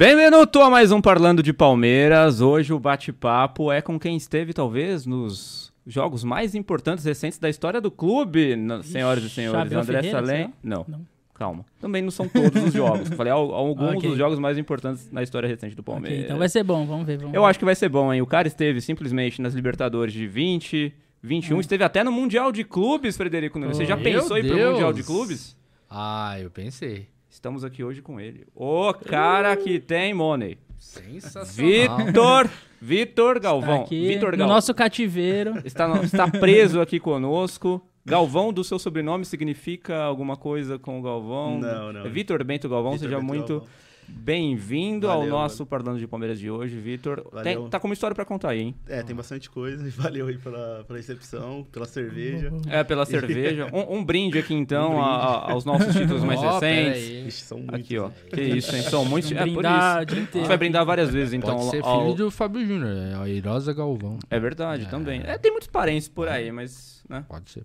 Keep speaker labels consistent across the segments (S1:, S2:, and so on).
S1: Bem-vindo a mais um Parlando de Palmeiras. Hoje o bate-papo é com quem esteve, talvez, nos jogos mais importantes recentes da história do clube, senhoras e senhores.
S2: Xavier
S1: André
S2: Ferreira,
S1: Salem. Não,
S2: Não.
S1: calma. Também não são todos os jogos. Falei al- alguns
S2: Ok.
S1: dos jogos mais importantes na história recente do Palmeiras.
S2: então vai ser bom, vamos ver. Vamos
S1: Eu
S2: ver.
S1: acho que vai ser bom, hein? O cara esteve simplesmente nas Libertadores de 20, 21, esteve até no Mundial de Clubes, Frederico Nunes. Você já pensou em ir pro
S3: Deus.
S1: Mundial de Clubes?
S3: Ah, eu pensei.
S1: Estamos aqui hoje com ele. O cara que tem money.
S3: Sensacional.
S1: Vitor, Vitor Galvão.
S2: aqui
S1: Vitor
S2: no
S1: Galvão.
S2: nosso cativeiro.
S1: Está, no- está preso aqui conosco. Galvão, do seu sobrenome, significa alguma coisa com o Galvão?
S4: Não, não.
S1: Vitor Bento Galvão,
S4: Vitor
S1: seja
S4: Bento
S1: muito
S4: Galvão.
S1: Bem-vindo ao nosso Parlando de Palmeiras de hoje, Vitor. Tem-. Tá com uma história pra contar aí, hein?
S4: É, tem bastante coisa. E valeu aí pela, pela recepção, pela cerveja.
S1: É, pela cerveja. Um, um brinde aqui, então,
S4: Um
S1: a- a- aos nossos títulos mais
S3: Ó,
S1: recentes.
S3: aí.
S4: Ixi, são muitos.
S1: Aqui, ó.
S4: né?
S1: Que isso, hein? São muitos. É por
S2: brindar
S1: isso.
S2: o dia
S1: A
S2: inteiro.
S1: gente vai brindar várias vezes, então.
S3: Pode ser
S1: ao-
S3: filho do Fábio Júnior, é a Irosa Galvão.
S1: É verdade, também. É, tem muitos parentes por aí, mas. Né?
S3: Pode ser.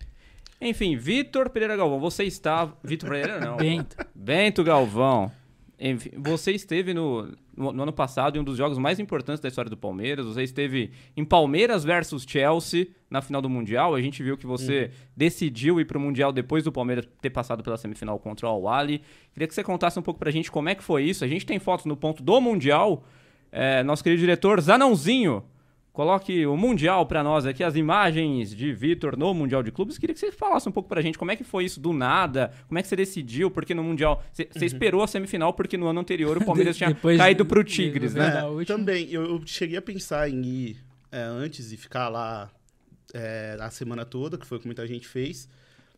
S1: Enfim, Vitor Pereira Galvão, você está. Vitor Pereira não.
S2: Bento.
S1: Bento Galvão. Enfim, você esteve no, no, no ano passado em um dos jogos mais importantes da história do Palmeiras. Você esteve em Palmeiras versus Chelsea na final do Mundial. A gente viu que você decidiu ir para o Mundial depois do Palmeiras ter passado pela semifinal contra o Al-Ahly. Queria que você contasse um pouco pra gente como é que foi isso. A gente tem fotos no ponto do Mundial. É, nosso querido diretor Zanãozinho, coloque o Mundial pra nós aqui, as imagens de Vitor no Mundial de Clubes. Queria que você falasse um pouco pra gente como é que foi isso do nada, como é que você decidiu, porque no Mundial... Você você esperou a semifinal porque no ano anterior o Palmeiras tinha
S2: Depois
S1: caído pro
S2: de-
S1: Tigres,
S2: de-
S1: né?
S4: É, também, eu, eu cheguei a pensar em ir é, antes e ficar lá é, a semana toda, que foi o que muita gente fez.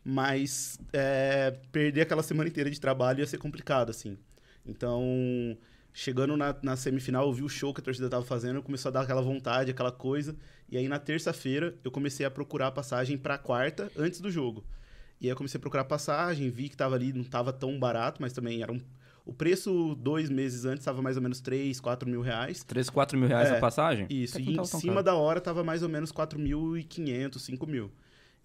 S4: Mas é, perder aquela semana inteira de trabalho ia ser complicado, assim. Então, chegando na, na semifinal, eu vi o show que a torcida tava fazendo, começou a dar aquela vontade, aquela coisa. E aí, na terça-feira, eu comecei a procurar passagem pra quarta, antes do jogo. E aí eu comecei a procurar passagem, vi que tava ali, não tava tão barato, mas também era um... O preço, dois meses antes, estava mais ou menos 3, 4 mil reais.
S1: 3, 4 mil reais
S4: É,
S1: a passagem?
S4: Isso,
S1: Até
S4: e em cima
S1: caro.
S4: da hora tava mais ou menos 4.500, 5 mil.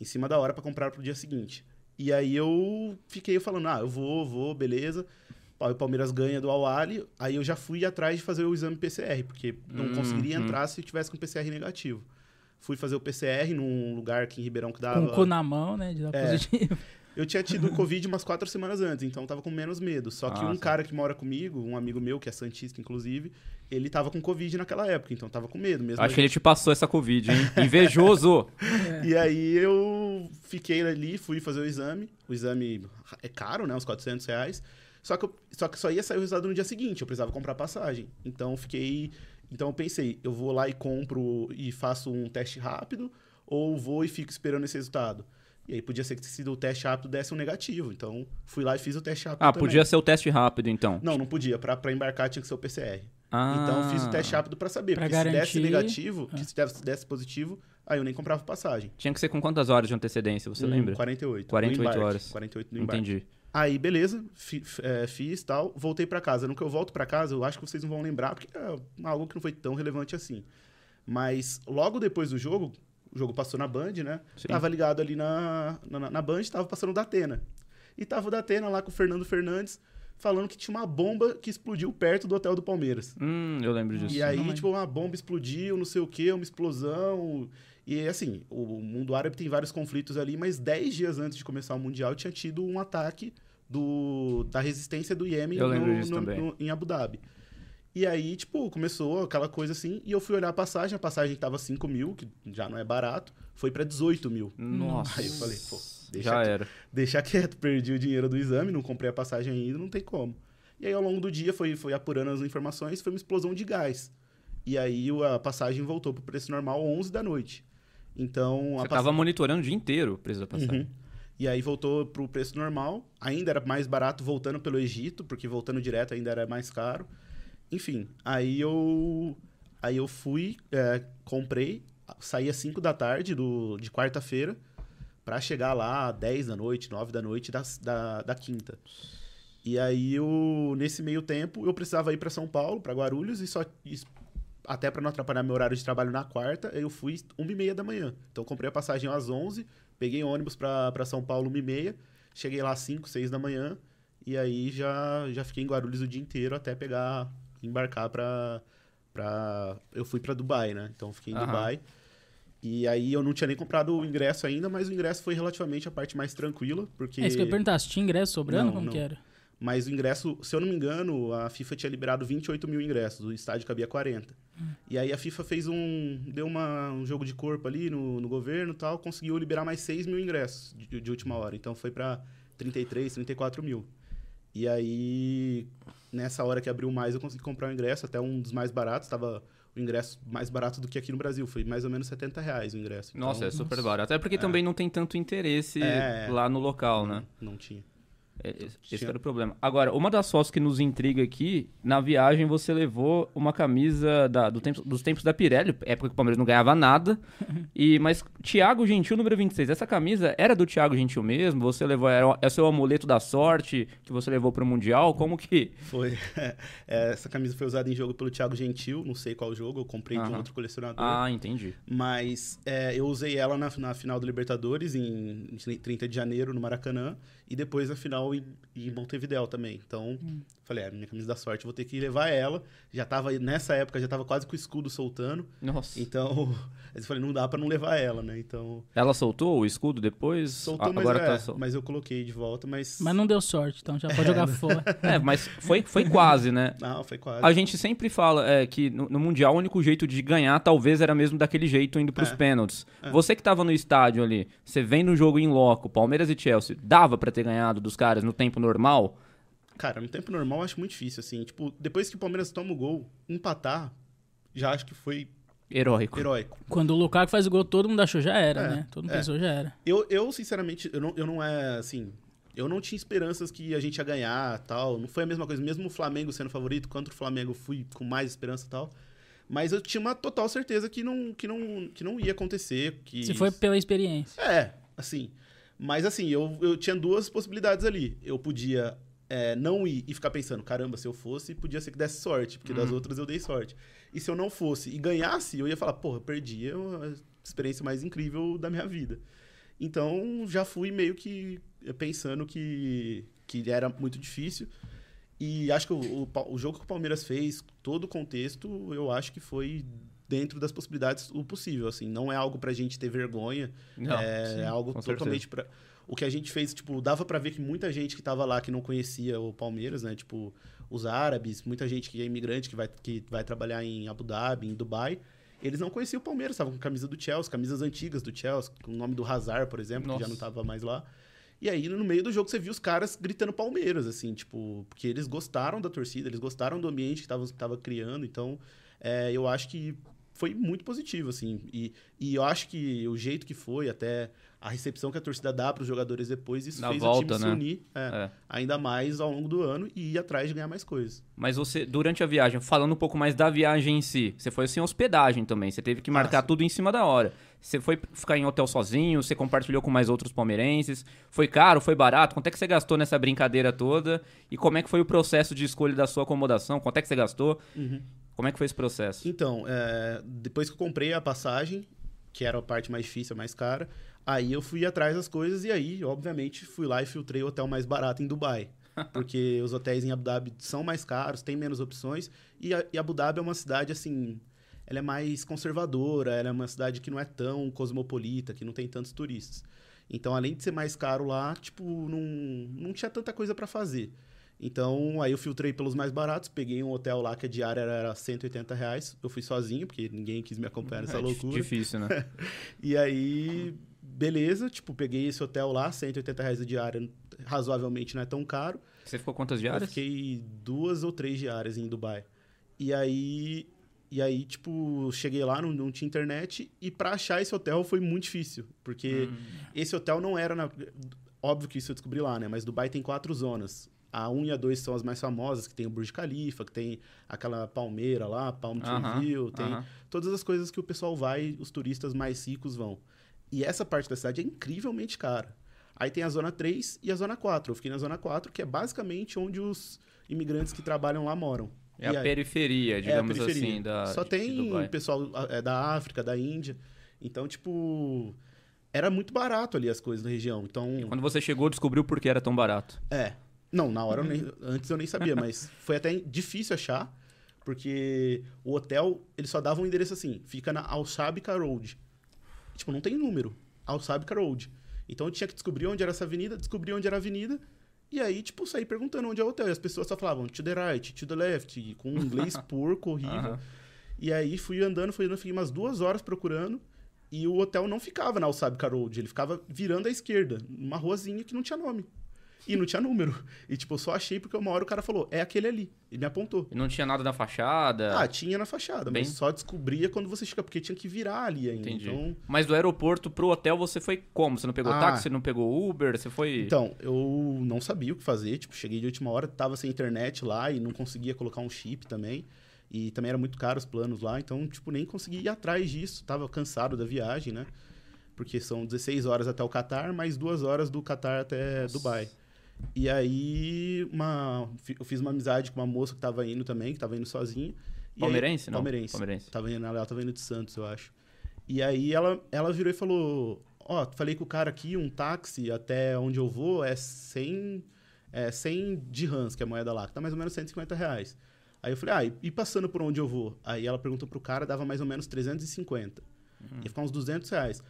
S4: Em cima da hora para comprar pro dia seguinte. E aí eu fiquei falando, ah, eu vou, vou, beleza. O Palmeiras ganha do Al-Ali, aí eu já fui atrás de fazer o exame PCR, porque não
S1: Hum,
S4: conseguiria
S1: hum.
S4: entrar se eu tivesse com PCR negativo. Fui fazer o PCR num lugar aqui em Ribeirão que dava...
S2: Com o cu na mão, né? De dar
S4: É.
S2: positivo.
S4: Eu tinha tido Covid umas quatro semanas antes, então eu tava com menos medo. Só que
S1: Ah,
S4: um
S1: sim.
S4: cara que mora comigo, um amigo meu, que é Santista, inclusive, ele tava com Covid naquela época, então tava com medo mesmo.
S1: Acho que ele te passou essa Covid, hein? Invejoso!
S4: E aí eu fiquei ali, fui fazer o exame. O exame é caro, né? Uns 400 reais. Só que, eu- só que só ia sair o resultado no dia seguinte, eu precisava comprar passagem. Então eu fiquei. Então eu pensei, eu vou lá e compro e faço um teste rápido, ou vou e fico esperando esse resultado. E aí podia ser que se o teste rápido desse um negativo. Então fui lá e fiz o teste rápido.
S1: Ah,
S4: também.
S1: podia ser o teste rápido, então.
S4: Não, não podia. Pra, pra embarcar tinha que ser o PCR.
S1: Ah.
S4: Então eu fiz o teste rápido pra saber.
S2: Pra
S4: porque se desse
S2: garantir.
S4: negativo,
S2: Ah.
S4: que se desse- desse positivo, aí eu nem comprava passagem.
S1: Tinha que ser com quantas horas de antecedência, você
S4: Hum,
S1: lembra?
S4: 48.
S1: 48
S4: no embarque,
S1: horas.
S4: 48 no embarque.
S1: Entendi.
S4: Aí, beleza, fi- f- é, fiz tal, voltei pra casa. No que eu volto pra casa, eu acho que vocês não vão lembrar, porque é algo que não foi tão relevante assim. Mas logo depois do jogo, o jogo passou na Band, né?
S1: Sim.
S4: Tava ligado ali na, na, na Band, tava passando o Datena. E tava o Datena lá com o Fernando Fernandes, falando que tinha uma bomba que explodiu perto do hotel do Palmeiras.
S1: Hum, eu lembro disso.
S4: E
S2: não
S4: aí,
S2: lembro.
S4: tipo, uma bomba explodiu, não sei o quê, uma explosão. E assim, o mundo árabe tem vários conflitos ali, mas 10 dias antes de começar o Mundial tinha tido um ataque do, da resistência do Iêmen no- no- no- em Abu Dhabi. E aí, tipo, começou aquela coisa assim, e eu fui olhar a passagem, a passagem tava 5 mil, que já não é barato, foi pra 18 mil.
S1: Nossa.
S4: Aí eu falei, pô, deixa
S1: Já
S4: aqui
S1: era.
S4: deixar quieto, perdi o dinheiro do exame, não comprei a passagem ainda, não tem como. E aí, ao longo do dia, foi, foi apurando as informações, foi uma explosão de gás. E aí, a passagem voltou pro preço normal 11 da noite. Então,
S1: Você
S4: passa-
S1: tava monitorando o dia inteiro o preço da passagem.
S4: Uhum. E aí, voltou pro preço normal. Ainda era mais barato voltando pelo Egito, porque voltando direto ainda era mais caro. Enfim, aí eu, aí eu fui, é, comprei, saí às 5 da tarde do, de quarta-feira, pra chegar lá às 10 da noite, 9 da noite da, da, da quinta. E aí, eu, nesse meio tempo, eu precisava ir para São Paulo, para Guarulhos, e só e até para não atrapalhar meu horário de trabalho na quarta, eu fui 1 e meia da manhã. Então, eu comprei a passagem às 11, peguei ônibus para São Paulo 1 e meia, cheguei lá às 5, 6 da manhã, e aí já, já fiquei em Guarulhos o dia inteiro até pegar embarcar pra, pra... Eu fui pra Dubai, né? Então, fiquei em
S1: Aham.
S4: Dubai. E aí, eu não tinha nem comprado o ingresso ainda, mas o ingresso foi relativamente a parte mais tranquila, porque...
S2: É isso que eu ia perguntar, se tinha ingresso sobrando,
S4: Não,
S2: como
S4: não.
S2: que era?
S4: Mas o ingresso, se eu não me engano, a FIFA tinha liberado 28 mil ingressos, o estádio cabia 40. E aí a FIFA fez um. deu uma, um jogo de corpo ali no, no governo e tal, conseguiu liberar mais 6 mil ingressos de, de última hora. Então foi pra 33, 34 mil. E aí, nessa hora que abriu mais, eu consegui comprar o ingresso, até um dos mais baratos, tava o ingresso mais barato do que aqui no Brasil. Foi mais ou menos 70 reais o ingresso. Então,
S1: Nossa, é super barato. Até porque também não tem tanto interesse
S4: É.
S1: lá no local, né?
S4: Não tinha.
S1: É, Esse
S4: Tinha-
S1: que era o problema. Agora, uma das fotos que nos intriga aqui, na viagem você levou uma camisa da- do tempo- dos tempos da Pirelli, época que o Palmeiras não ganhava nada. e Mas Thiago Gentil, número 26, essa camisa era do Thiago Gentil mesmo? Você levou, era, é o seu amuleto da sorte que você levou pro Mundial? Como que...
S4: Foi. É, essa camisa foi usada em jogo pelo Thiago Gentil, não sei qual jogo, eu comprei de um outro colecionador.
S1: Ah, entendi.
S4: Mas é, eu usei ela na, na final do Libertadores, em 30 de janeiro, no Maracanã, e depois na final em, em Montevidéu também. Então, falei, é, minha camisa da sorte, vou ter que levar ela. Já tava, nessa época, já tava quase com o escudo soltando.
S1: Nossa.
S4: Então, eu falei, não dá pra não levar ela, né? Então,
S1: Ela soltou o escudo depois?
S4: soltou, mas,
S1: Agora
S4: é,
S1: tá sol...
S4: mas eu coloquei de volta, mas...
S2: Mas não deu sorte, então já pode jogar fora.
S1: É, mas foi, foi quase, né?
S4: Não, foi quase.
S1: A gente sempre fala é, que no, no Mundial o único jeito de ganhar talvez era mesmo daquele jeito indo pros
S4: É.
S1: pênaltis.
S4: É.
S1: Você que tava no estádio ali, você vendo o jogo em loco, Palmeiras e Chelsea, dava pra ter ganhado dos caras no tempo normal?
S4: Cara, no tempo normal eu acho muito difícil, assim. Tipo, depois que o Palmeiras toma o gol, empatar, já acho que foi
S1: Heróico.
S4: heróico.
S2: Quando o Lukaku faz o gol, todo mundo achou já era,
S4: É,
S2: né? Todo mundo
S4: é.
S2: pensou já era.
S4: Eu, eu sinceramente, eu não, eu não é, assim... Eu não tinha esperanças que a gente ia ganhar tal. Não foi a mesma coisa. Mesmo o Flamengo sendo favorito, contra o Flamengo eu fui com mais esperança e tal. Mas eu tinha uma total certeza que não, que não, que não ia acontecer. Que...
S2: Se foi pela experiência.
S4: É, assim. Mas assim, eu, eu tinha duas possibilidades ali. Eu podia é, não ir e ficar pensando, caramba, se eu fosse, podia ser que desse sorte, porque das outras eu dei sorte. E se eu não fosse e ganhasse, eu ia falar, porra, perdi a experiência mais incrível da minha vida. Então, já fui meio que pensando que, que era muito difícil. E acho que o, o, o jogo que o Palmeiras fez, todo o contexto, eu acho que foi dentro das possibilidades o possível, assim. Não é algo pra gente ter vergonha,
S1: Não,
S4: é
S1: sim,
S4: algo
S1: com
S4: totalmente pra... O que a gente fez, tipo, dava pra ver que muita gente que tava lá que não conhecia o Palmeiras, né? Tipo, os árabes, muita gente que é imigrante, que vai, que vai trabalhar em Abu Dhabi, em Dubai, eles não conheciam o Palmeiras, estavam com camisa do Chelsea, camisas antigas do Chelsea, com o nome do Hazard, por exemplo, que já
S1: Nossa.
S4: não tava mais lá. E aí, no meio do jogo, você viu os caras gritando Palmeiras, assim, tipo, porque eles gostaram da torcida, eles gostaram do ambiente que tava, tava criando, então é, eu acho que foi muito positivo, assim. E, e eu acho que o jeito que foi, até a recepção que a torcida dá para os jogadores depois, isso
S1: Na
S4: fez
S1: volta,
S4: o time
S1: né?
S4: se unir é,
S1: É.
S4: ainda mais ao longo do ano e ir atrás de ganhar mais coisas.
S1: Mas você, durante a viagem, falando um pouco mais da viagem em si, você foi sem hospedagem também, você teve que marcar
S4: Ah, sim.
S1: tudo em cima da hora. Você foi ficar em hotel sozinho, você compartilhou com mais outros palmeirenses. Foi caro, foi barato? Quanto é que você gastou nessa brincadeira toda? E como é que foi o processo de escolha da sua acomodação? Quanto é que você gastou? Como é que foi esse processo?
S4: Então, é, depois que eu comprei a passagem, que era a parte mais difícil, a mais cara, aí eu fui atrás das coisas e aí, obviamente, fui lá e filtrei o hotel mais barato em Dubai. Porque os hotéis em Abu Dhabi são mais caros, tem menos opções. E, a- e Abu Dhabi é uma cidade, assim, ela é mais conservadora, ela é uma cidade que não é tão cosmopolita, que não tem tantos turistas. Então, além de ser mais caro lá, tipo, não, não tinha tanta coisa para fazer. Então, aí eu filtrei pelos mais baratos, peguei um hotel lá que a diária era 180 reais. Eu fui sozinho, porque ninguém quis me acompanhar nessa
S1: É
S4: loucura.
S1: Difícil, né?
S4: E aí, beleza, tipo, peguei esse hotel lá, 180 reais a diária, razoavelmente não é tão caro.
S1: Você ficou quantas
S4: Eu
S1: diárias?
S4: fiquei duas ou três diárias em Dubai. E aí, e aí tipo, cheguei lá, não, não tinha internet, e pra achar esse hotel foi muito difícil, porque
S1: Hum.
S4: esse hotel não era na... Óbvio que isso eu descobri lá, né? Mas Dubai tem quatro zonas. A 1 e a 2 são as mais famosas, que tem o Burj Khalifa, que tem aquela palmeira lá, Palm Tree
S1: Aham,
S4: View, tem
S1: aham.
S4: todas as coisas que o pessoal vai, os turistas mais ricos vão. E essa parte da cidade é incrivelmente cara. Aí tem a zona 3 e a zona 4. Eu fiquei na zona 4, que é basicamente onde os imigrantes que trabalham lá moram.
S1: É
S4: E
S1: a
S4: aí-
S1: periferia,
S4: é a
S1: digamos
S4: periferia.
S1: assim, da
S4: Só tem pessoal é, da África, da Índia. Então, tipo, era muito barato ali as coisas na região. Então,
S1: Quando você chegou, descobriu por que era tão barato.
S4: é. Não, na hora eu nem, antes eu nem sabia, mas foi até difícil achar, Porque o hotel, ele só dava um endereço assim, fica na Alsábica Road. Tipo, não tem número. Alsábica Road. Então eu tinha que descobrir onde era essa avenida, descobrir onde era a avenida, e aí, tipo, sair perguntando onde é o hotel. E as pessoas só falavam to the right, to the left, com um inglês porco, horrível.
S1: Aham.
S4: E aí fui andando, fui andando, fiquei umas duas horas procurando. E o hotel não ficava na Alsábica Road, ele ficava virando à esquerda, numa ruazinha que não tinha nome. E não tinha número. E, tipo, eu só achei porque uma hora o cara falou, é aquele ali. E me apontou.
S1: E não tinha nada na fachada.
S4: Ah, tinha na fachada,
S1: Bem-
S4: mas só descobria quando você chega, porque tinha que virar ali ainda.
S1: Entendi.
S4: Então,
S1: Mas do aeroporto pro hotel você foi como? Você não pegou
S4: Ah.
S1: táxi, você não pegou Uber, você foi.
S4: então, eu não sabia o que fazer. Tipo, cheguei de última hora, tava sem internet lá e não conseguia colocar um chip também. E também era muito caro os planos lá, então, tipo, nem consegui ir atrás disso. Tava cansado da viagem, né? Porque são 16 horas até o Catar, mais duas horas do Catar até Dubai. E aí, uma, eu fiz uma amizade com uma moça que tava indo também, que tava indo sozinha. E aí-
S1: Palmeirense, não?
S4: Palmeirense.
S1: Palmeirense.
S4: Tava indo, ela tava indo de Santos, eu acho. E aí ela, ela virou e falou: Ó, falei com o cara aqui, um táxi até onde eu vou é 100, é 100 dirhams, que é a moeda lá, que tá mais ou menos 150 reais. Aí eu falei: Ah, e- e passando por onde eu vou? Aí ela perguntou pro cara, dava mais ou menos 350. Ia ficar uns 200 reais.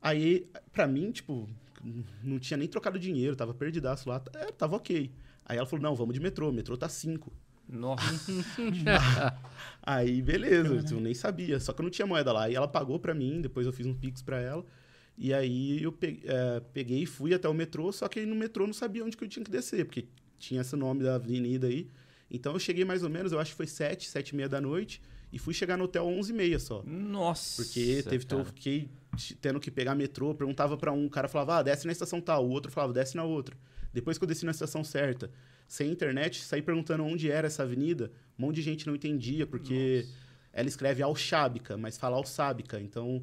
S4: Aí, pra mim, tipo, não tinha nem trocado dinheiro, tava perdidaço lá, é, tava ok. Aí ela falou: Não, vamos de metrô, metrô tá 5.
S1: Nossa.
S4: Aí, beleza, eu nem sabia. Só que eu não tinha moeda lá. E ela pagou pra mim, depois eu fiz um pix pra ela. E aí eu pe- eh, peguei e fui até o metrô, só que aí no metrô eu não sabia onde que eu tinha que descer, porque tinha esse nome da avenida aí. Então eu cheguei mais ou menos, eu acho que foi sete, sete e meia da noite, e fui chegar no hotel onze e meia só.
S1: Nossa.
S4: Porque teve
S1: cara.
S4: eu fiquei tendo que pegar metrô, perguntava pra um, o cara falava, ah, desce na estação tal, o outro falava, desce na outra. Depois que eu desci na estação certa, sem internet, saí perguntando onde era essa avenida, um monte de gente não entendia, porque ela escreve Alxábica, mas fala Alsábica, então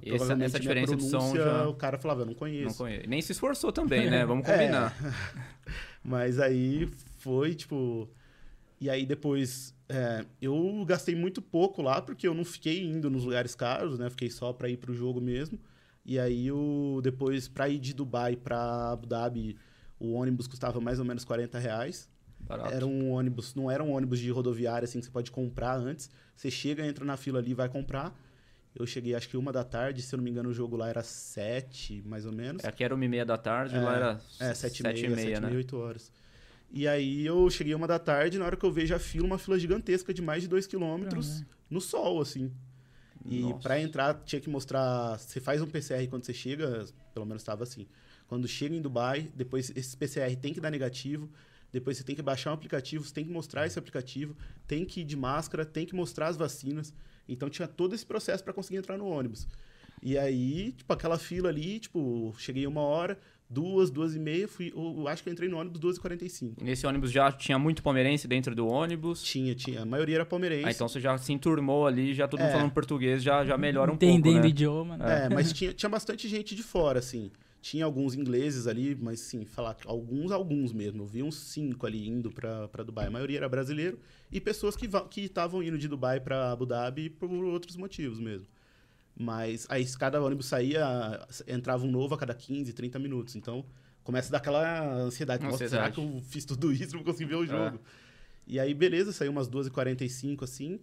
S4: provavelmente
S1: essa
S4: minha
S1: diferença de som já-
S4: o cara falava, eu não conheço.
S1: Não conheço. Nem se esforçou também, né? Vamos
S4: É.
S1: combinar.
S4: Mas aí foi, tipo. E aí depois. é, eu gastei muito pouco lá, porque eu não fiquei indo nos lugares caros, né? Fiquei só pra ir pro jogo mesmo. E aí eu, depois, pra ir de Dubai pra Abu Dhabi, o ônibus custava mais ou menos 40 reais.
S1: Barato.
S4: Era um ônibus, não era um ônibus de rodoviária assim que você pode comprar antes. Você chega, entra na fila ali e vai comprar. Eu cheguei acho que uma da tarde, se eu não me engano, o jogo lá era sete, mais ou menos.
S1: Aqui era uma e meia da tarde,
S4: É,
S1: lá era
S4: É, sete,
S1: sete
S4: e meia, sete
S1: né?
S4: e meia, oito horas. E aí eu cheguei uma da tarde, na hora que eu vejo a fila, uma fila gigantesca de mais de dois quilômetros no sol, assim. E pra entrar tinha que mostrar. Você faz um PCR quando você chega, pelo menos estava assim. Quando chega em Dubai, depois esse PCR tem que dar negativo. Depois você tem que baixar um aplicativo, você tem que mostrar esse aplicativo, tem que ir de máscara, tem que mostrar as vacinas. Então tinha todo esse processo para conseguir entrar no ônibus. E aí, tipo, aquela fila ali, tipo, cheguei uma hora, duas, duas e meia, fui, eu, eu acho que eu entrei no ônibus duas e quarenta e cinco.
S1: Nesse ônibus já tinha muito palmeirense dentro do ônibus.
S4: Tinha, tinha. A maioria era palmeirense.
S1: Ah, então você já se enturmou ali, já todo mundo
S4: É.
S1: falando português, já, já melhora um
S2: Entendendo
S1: pouco,
S2: o
S1: né?
S2: idioma, né?
S4: É, mas tinha, tinha bastante gente de fora, assim. Tinha alguns ingleses ali, mas sim, falar que alguns, alguns mesmo. Eu vi uns cinco ali indo pra pra Dubai. A maioria era brasileiro e pessoas que va- que estavam indo de Dubai pra Abu Dhabi por outros motivos mesmo. Mas aí cada ônibus saía, entrava um novo a cada 15, 30 minutos. Então começa a dar aquela ansiedade. Nossa, será que eu fiz tudo isso pra conseguir ver o jogo? E aí, beleza, saiu umas 2h45 assim.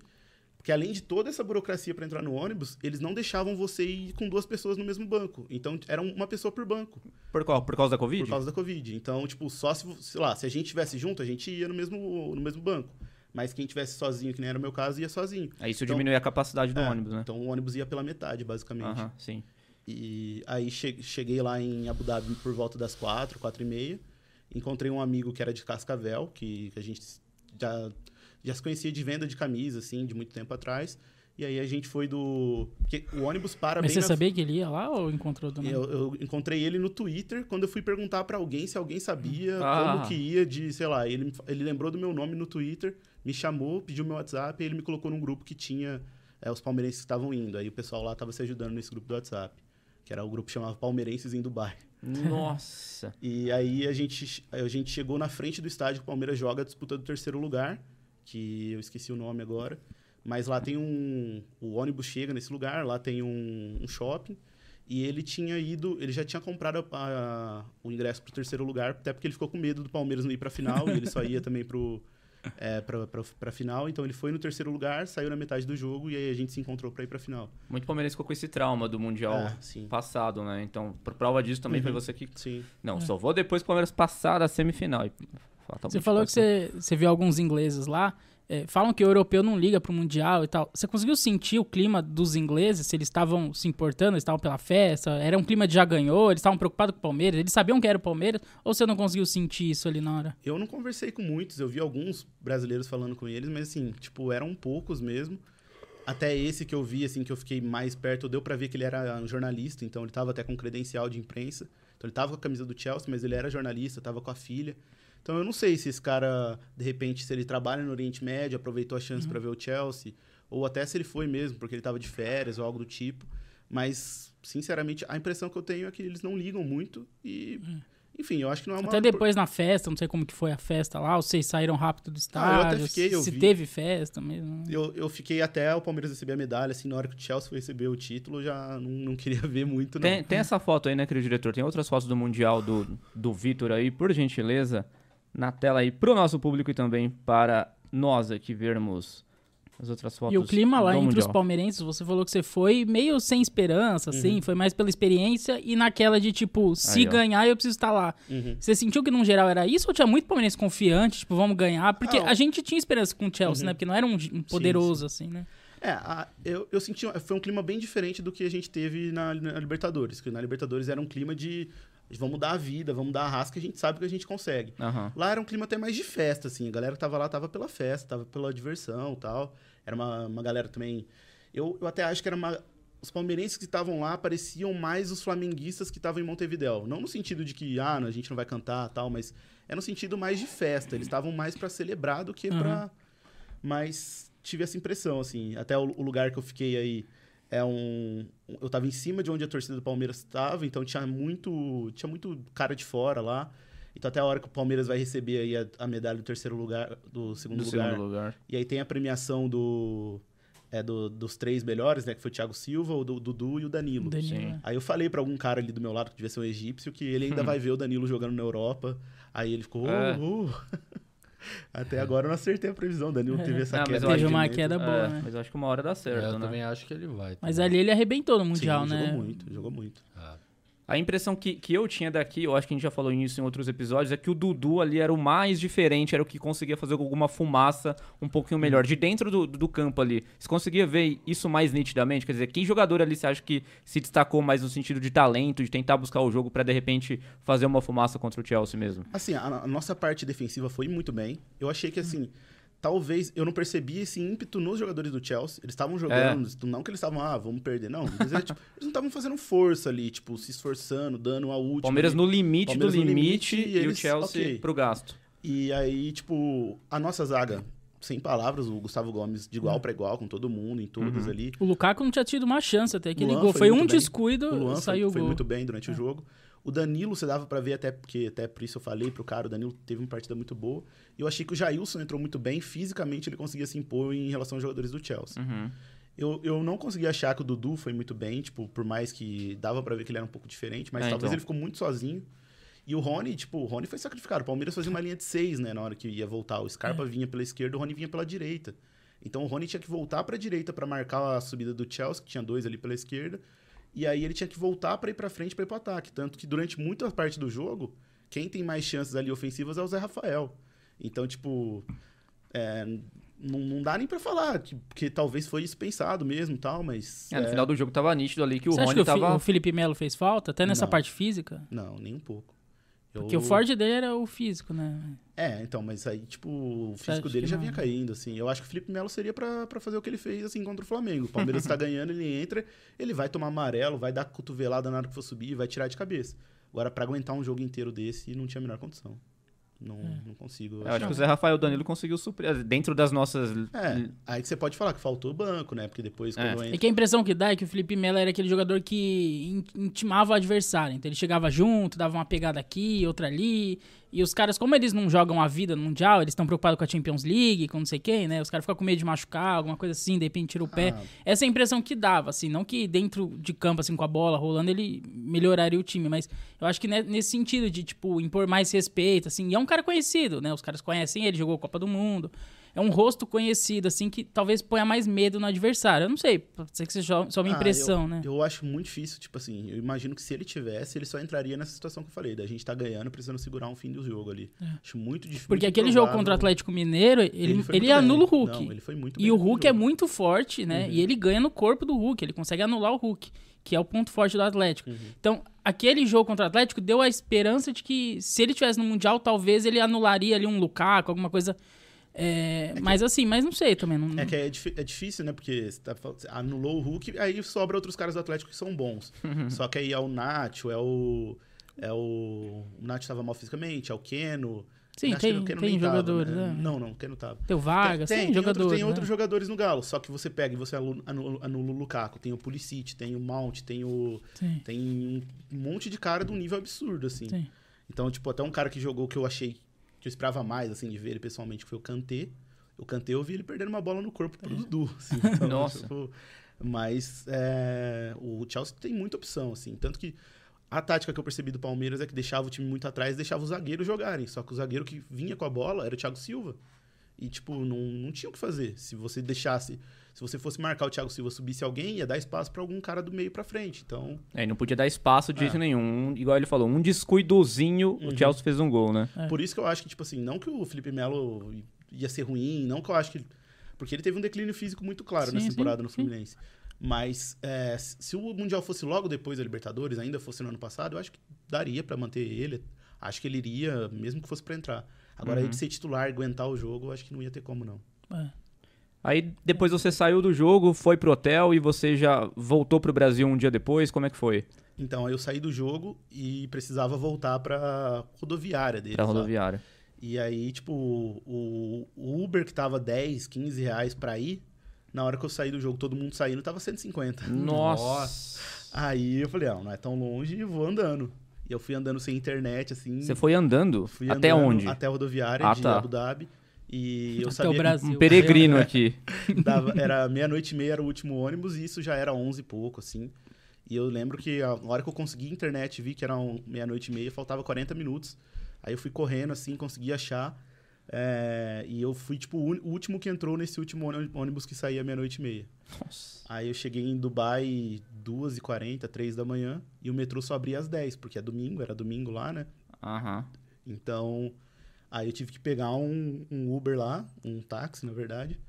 S4: Porque além de toda essa burocracia para entrar no ônibus, eles não deixavam você ir com duas pessoas no mesmo banco. Então, era uma pessoa por banco,
S1: Por, qual? Por causa da Covid?
S4: por causa da Covid. Então, tipo, só se, sei lá, se a gente tivesse junto, a gente ia no mesmo, no mesmo banco. Mas quem tivesse sozinho, que nem era o meu caso, ia sozinho.
S1: Aí isso
S4: Então-
S1: diminui a capacidade do
S4: É,
S1: ônibus, né?
S4: Então, o ônibus ia pela metade, basicamente.
S1: Aham, sim.
S4: E aí che- cheguei lá em Abu Dhabi por volta das quatro, quatro e meia. Encontrei um amigo que era de Cascavel, que, que a gente já, já se conhecia de venda de camisa, assim, de muito tempo atrás. E aí a gente foi do... Porque o ônibus para
S2: Mas
S4: bem
S2: você
S4: na...
S2: sabia que ele ia lá ou encontrou do?
S4: Eu, eu encontrei ele no Twitter quando eu fui perguntar pra alguém se alguém sabia
S1: Ah.
S4: como que ia de, sei lá, ele, ele lembrou do meu nome no Twitter, me chamou, pediu meu WhatsApp e ele me colocou num grupo que tinha é, os palmeirenses que estavam indo. Aí o pessoal lá tava se ajudando nesse grupo do WhatsApp, que era o grupo que chamava Palmeirenses em Dubai.
S1: Nossa.
S4: E aí a gente, a gente chegou na frente do estádio que o Palmeiras joga a disputa do terceiro lugar, que eu esqueci o nome agora. Mas lá tem um. O ônibus chega nesse lugar, lá tem um, um shopping. E ele tinha ido. Ele já tinha comprado a- a- o ingresso pro terceiro lugar, até porque ele ficou com medo do Palmeiras não ir pra final, e ele só ia também pro, é, pra, pra, pra final. Então ele foi no terceiro lugar, saiu na metade do jogo e aí a gente se encontrou pra ir pra final.
S1: Muito palmeirense ficou com esse trauma do Mundial
S4: É, sim.
S1: passado, né? Então, por prova disso também foi
S4: Uhum.
S1: você que.
S4: Sim.
S1: Não, só vou depois que o Palmeiras passar da semifinal. E fatalmente
S2: Você falou que você, você viu alguns ingleses lá. É, falam que o europeu não liga pro Mundial e tal. Você conseguiu sentir o clima dos ingleses? Se eles estavam se importando, estavam pela festa? Era um clima de já ganhou? Eles estavam preocupados com o Palmeiras? Eles sabiam que era o Palmeiras? Ou você não conseguiu sentir isso ali na hora?
S4: Eu não conversei com muitos, eu vi alguns brasileiros falando com eles, mas assim, tipo, eram poucos mesmo. Até esse que eu vi, assim, que eu fiquei mais perto, deu pra ver que ele era um jornalista, então ele tava até com credencial de imprensa. Então ele tava com a camisa do Chelsea, mas ele era jornalista, tava com a filha. Então eu não sei se esse cara, de repente, se ele trabalha no Oriente Médio, aproveitou a chance pra ver o Chelsea, ou até se ele foi mesmo, porque ele tava de férias ou algo do tipo. Mas, sinceramente, a impressão que eu tenho é que eles não ligam muito e. Enfim, eu acho que não é uma.
S2: Até depois na festa, não sei como que foi a festa lá, ou vocês saíram rápido do
S4: Ah, eu
S2: estádio,
S4: até fiquei, eu
S2: se
S4: vi.
S2: teve festa mesmo.
S4: Eu, eu fiquei até o Palmeiras receber a medalha, assim, na hora que o Chelsea foi receber o título, eu já não, não queria ver muito, não.
S1: Tem, tem essa foto aí, né, querido diretor? Tem outras fotos do Mundial do, do Vitor aí, por gentileza, na tela aí pro nosso público e também para nós aqui vermos as outras fotos.
S2: E o clima lá entre os
S1: Mundial.
S2: palmeirenses, você falou que você foi meio sem esperança, assim, foi mais pela experiência e naquela de tipo, se
S1: Aí,
S2: ganhar eu preciso estar lá.
S4: Uhum.
S2: Você sentiu que no geral era isso ou tinha muito palmeirense confiante, tipo, vamos ganhar? Porque
S4: Ah,
S2: a gente tinha esperança com o Chelsea, né? Porque não era um, um poderoso, assim, né?
S4: É, a- eu, eu senti. Foi um clima bem diferente do que a gente teve na, na Libertadores. Que na Libertadores era um clima de. Vamos dar a vida, vamos dar a raça que a gente sabe que a gente consegue.
S1: Aham.
S4: Lá era um clima até mais de festa, assim. A galera que tava lá tava pela festa, tava pela diversão e tal. Era uma, uma galera também. Eu, eu até acho que era uma. Os palmeirenses que estavam lá pareciam mais os flamenguistas que estavam em Montevidéu. Não no sentido de que, ah, a gente não vai cantar tal, mas é no sentido mais de festa. Eles estavam mais pra celebrar do que pra. Mas tive essa impressão, assim. Até o, o lugar que eu fiquei aí é um. Eu tava em cima de onde a torcida do Palmeiras estava, então tinha muito. Tinha muito cara de fora lá. Então até a hora que o Palmeiras vai receber aí a, a medalha do terceiro lugar, do segundo
S1: Do
S4: lugar.
S1: segundo lugar.
S4: E aí tem a premiação do, é, do- dos três melhores, né? Que foi o Thiago Silva, o Du- Dudu e o Danilo.
S2: Danilo, né?
S4: Aí eu falei pra algum cara ali do meu lado, que devia ser um egípcio, que ele ainda vai ver o Danilo jogando na Europa. Aí ele ficou.
S1: É.
S4: "Uh, uh." Até agora eu não acertei a previsão. O Danilo teve essa
S1: Não, mas
S4: queda.
S2: Teve uma queda boa,
S1: É,
S2: né?
S1: Mas eu acho que uma hora dá certo,
S3: eu
S1: né?
S3: também acho que ele vai.
S2: Mas
S3: também.
S2: ali ele arrebentou no
S4: Sim,
S2: Mundial, né?
S4: jogou muito, jogou muito.
S3: Ah,
S1: A impressão que, que eu tinha daqui, eu acho que a gente já falou nisso em outros episódios, é que o Dudu ali era o mais diferente, era o que conseguia fazer alguma fumaça um pouquinho melhor. De dentro do, do campo ali, você conseguia ver isso mais nitidamente? Quer dizer, que jogador ali você acha que se destacou mais no sentido de talento, de tentar buscar o jogo pra de repente fazer uma fumaça contra o Chelsea mesmo?
S4: Assim, a, a nossa parte defensiva foi muito bem. Eu achei que, assim, talvez eu não percebi esse ímpeto nos jogadores do Chelsea. Eles estavam jogando, não que eles estavam, ah, vamos perder. Não, eles, é, tipo, eles não estavam fazendo força ali, tipo, se esforçando, dando a última.
S1: Palmeiras
S4: ali.
S1: no limite
S4: Palmeiras
S1: do
S4: no
S1: limite,
S4: limite,
S1: e,
S4: e
S1: o
S4: eles-
S1: Chelsea
S4: ok.
S1: pro gasto.
S4: E aí, tipo, a nossa zaga, sem palavras, o Gustavo Gomes de igual pra igual com todo mundo, em todas ali.
S2: O Lukaku não tinha tido uma chance até que ele gol.
S4: foi
S2: Foi um
S4: bem.
S2: descuido,
S4: O Luan
S2: saiu
S4: foi,
S2: o
S4: foi
S2: gol.
S4: muito bem durante o jogo. O Danilo, você dava pra ver até porque, até por isso eu falei pro cara, o Danilo teve uma partida muito boa. E eu achei que o Jailson entrou muito bem, fisicamente ele conseguia se impor em relação aos jogadores do Chelsea.
S1: Uhum.
S4: Eu, eu não consegui achar que o Dudu foi muito bem, tipo, por mais que dava pra ver que ele era um pouco diferente, mas
S1: É,
S4: talvez
S1: então.
S4: ele ficou muito sozinho. E o Rony, tipo, o Rony foi sacrificado. O Palmeiras fazia uma linha de seis, né, na hora que ia voltar. O Scarpa vinha pela esquerda, o Rony vinha pela direita. Então o Rony tinha que voltar pra direita pra marcar a subida do Chelsea, que tinha dois ali pela esquerda. E aí ele tinha que voltar pra ir pra frente pra ir pro ataque. Tanto que durante muita parte do jogo, quem tem mais chances ali ofensivas é o Zé Rafael. Então, tipo, é, não, não dá nem pra falar, que, porque talvez foi isso pensado mesmo tal, mas.
S1: É, no
S4: é,
S1: final do jogo tava nítido ali que o
S2: Você acha
S1: Rony
S2: que o, Fi-
S1: tava.
S2: o Felipe Melo fez falta? Até nessa
S4: Não.
S2: parte física?
S4: Não, nem um pouco. Eu-
S2: Porque o forte dele era o físico, né?
S4: É, então, mas aí, tipo, o físico dele já vinha caindo, assim. Eu acho que o Felipe Melo seria pra fazer o que ele fez, assim, contra o Flamengo. O Palmeiras tá ganhando, ele entra, ele vai tomar amarelo, vai dar cotovelada na hora que for subir, vai tirar de cabeça. Agora, pra aguentar um jogo inteiro desse, não tinha a menor condição. Não,
S2: É.
S4: não consigo.
S1: Eu acho que o Zé Rafael Danilo conseguiu suprir. Dentro das nossas.
S4: É, aí que você pode falar que faltou o banco, né? Porque depois, quando
S2: É
S4: entra...
S2: que a impressão que dá é que o Felipe Melo era aquele jogador que in- intimava o adversário. Então ele chegava junto, dava uma pegada aqui, outra ali. E os caras, como eles não jogam a vida no Mundial, eles estão preocupados com a Champions League, com não sei quem, né? Os caras ficam com medo de machucar, alguma coisa assim, de repente tira o pé.
S4: Ah.
S2: Essa é a impressão que dava, assim. Não que dentro de campo, assim, com a bola rolando, ele melhoraria o time. Mas eu acho que ne- nesse sentido de, tipo, impor mais respeito, assim. E é um um cara conhecido, né? Os caras conhecem ele, jogou Copa do Mundo. É um rosto conhecido, assim, que talvez ponha mais medo no adversário. Eu não sei, pode ser que seja só uma
S4: Ah,
S2: impressão,
S4: eu,
S2: né?
S4: Eu acho muito difícil, tipo assim, eu imagino que se ele tivesse, ele só entraria nessa situação que eu falei, da gente tá ganhando, precisando segurar um fim do jogo ali. Acho muito difícil.
S2: É. Porque aquele jogo contra o Atlético Mineiro, ele, ele,
S4: muito
S2: anula o
S4: bem.
S2: Hulk.
S4: Não, ele foi muito
S2: E o Hulk é muito forte, né? E ele ganha no corpo do Hulk. Ele consegue anular o Hulk, que é o ponto forte do Atlético.
S4: Uhum.
S2: Então, aquele jogo contra o Atlético deu a esperança de que, se ele tivesse no Mundial, talvez ele anularia ali um Lukaku, alguma coisa. é, mas assim, mas não sei também. Não,
S4: É que é, é difícil, né? Porque você, tá você anulou o Hulk, aí sobra outros caras do Atlético que são bons.
S2: Uhum.
S4: Só que aí é o Nacho, é o. É o. O Nacho tava mal fisicamente, é o Keno.
S2: Sim,
S4: Acho que
S2: tem-
S4: Keno
S2: tem
S4: nem tava,
S2: jogadores,
S4: né?
S2: né?
S4: Não, não, o Keno tava.
S2: Tem o Vargas, tem,
S4: tem, tem,
S2: jogadores.
S4: outros, tem
S2: né?
S4: outros jogadores no Galo, só que você pega e você anula, anula, anula o Lukaku. Tem o Pulisic, tem o Mount, tem o.
S2: Sim,
S4: Tem um monte de cara de um nível absurdo, assim.
S2: sim.
S4: Então, tipo, até um cara que jogou que eu achei que eu esperava mais, assim, de ver ele pessoalmente, que foi o Kanté. O Kanté eu vi ele perdendo uma bola no corpo pro Dudu, assim. Então,
S1: Nossa.
S4: tipo, mas é, o Chelsea tem muita opção, assim. Tanto que a tática que eu percebi do Palmeiras é que deixava o time muito atrás e deixava os zagueiros jogarem. Só que o zagueiro que vinha com a bola era o Thiago Silva. E, tipo, não, não tinha o que fazer. Se você deixasse... Se você fosse marcar o Thiago Silva, subisse alguém, ia dar espaço pra algum cara do meio pra frente. Então,
S1: É, e não podia dar espaço de
S4: É.
S1: jeito nenhum. Igual ele falou, um descuidozinho,
S4: Uhum.
S1: o Chelsea fez um gol, né?
S2: É.
S4: Por isso que eu acho que, tipo assim, não que o Felipe Melo ia ser ruim, não que eu acho que. Porque ele teve um declínio físico muito claro
S2: Sim,
S4: nessa
S2: sim,
S4: temporada no
S2: sim.
S4: Mas é, se o Mundial fosse logo depois da Libertadores, ainda fosse no ano passado, eu acho que daria pra manter ele. Acho que ele iria, mesmo que fosse pra entrar. Agora,
S1: Uhum.
S4: ele ser titular, aguentar o jogo, eu acho que não ia ter como, não.
S2: É.
S1: Aí depois você saiu do jogo, foi pro hotel e você já voltou pro Brasil um dia depois, como é que foi?
S4: Então, aí eu saí do jogo e precisava voltar pra rodoviária dele.
S1: Pra rodoviária.
S4: E aí, tipo, o, o Uber que tava 10, 15 reais pra ir, na hora que eu saí do jogo, todo mundo saindo, tava 150.
S1: Nossa.
S4: Aí eu falei, ah, não é tão longe, vou andando. E eu fui andando sem internet, assim.
S1: Você foi andando?
S4: fui
S1: Até
S4: andando
S1: onde?
S4: Até a rodoviária
S1: Ah,
S4: de
S1: tá.
S4: Abu Dhabi. E eu
S2: Até
S4: sabia
S2: o Brasil.
S1: Um peregrino aqui.
S4: que dava- era meia-noite e meia era o último ônibus, e isso já era 11 e pouco, assim. E eu lembro que a hora que eu consegui internet, vi que era um- meia-noite e meia, faltava 40 minutos. Aí eu fui correndo, assim, consegui achar. É, e eu fui, tipo, o último que entrou nesse último ôni- ônibus que saía meia-noite e meia.
S1: Nossa.
S4: Aí eu cheguei em Dubai 2h40, 3 da manhã, e o metrô só abria às 10, porque é domingo, era domingo lá, né?
S1: Aham.
S4: Então, aí eu tive que pegar um, um Uber lá, um táxi, na verdade,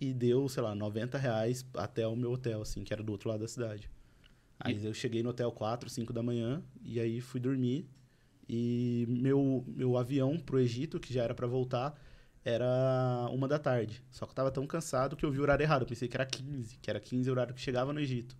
S4: e deu, sei lá, 90 reais até o meu hotel, assim, que era do outro lado da cidade. Aí eu cheguei no hotel 4, 5 da manhã, e aí fui dormir. E meu, meu avião pro Egito, que já era pra voltar, era uma da tarde. Só que eu tava tão cansado que eu vi o horário errado. Eu pensei que era 15, que era 15 o horário que chegava no Egito.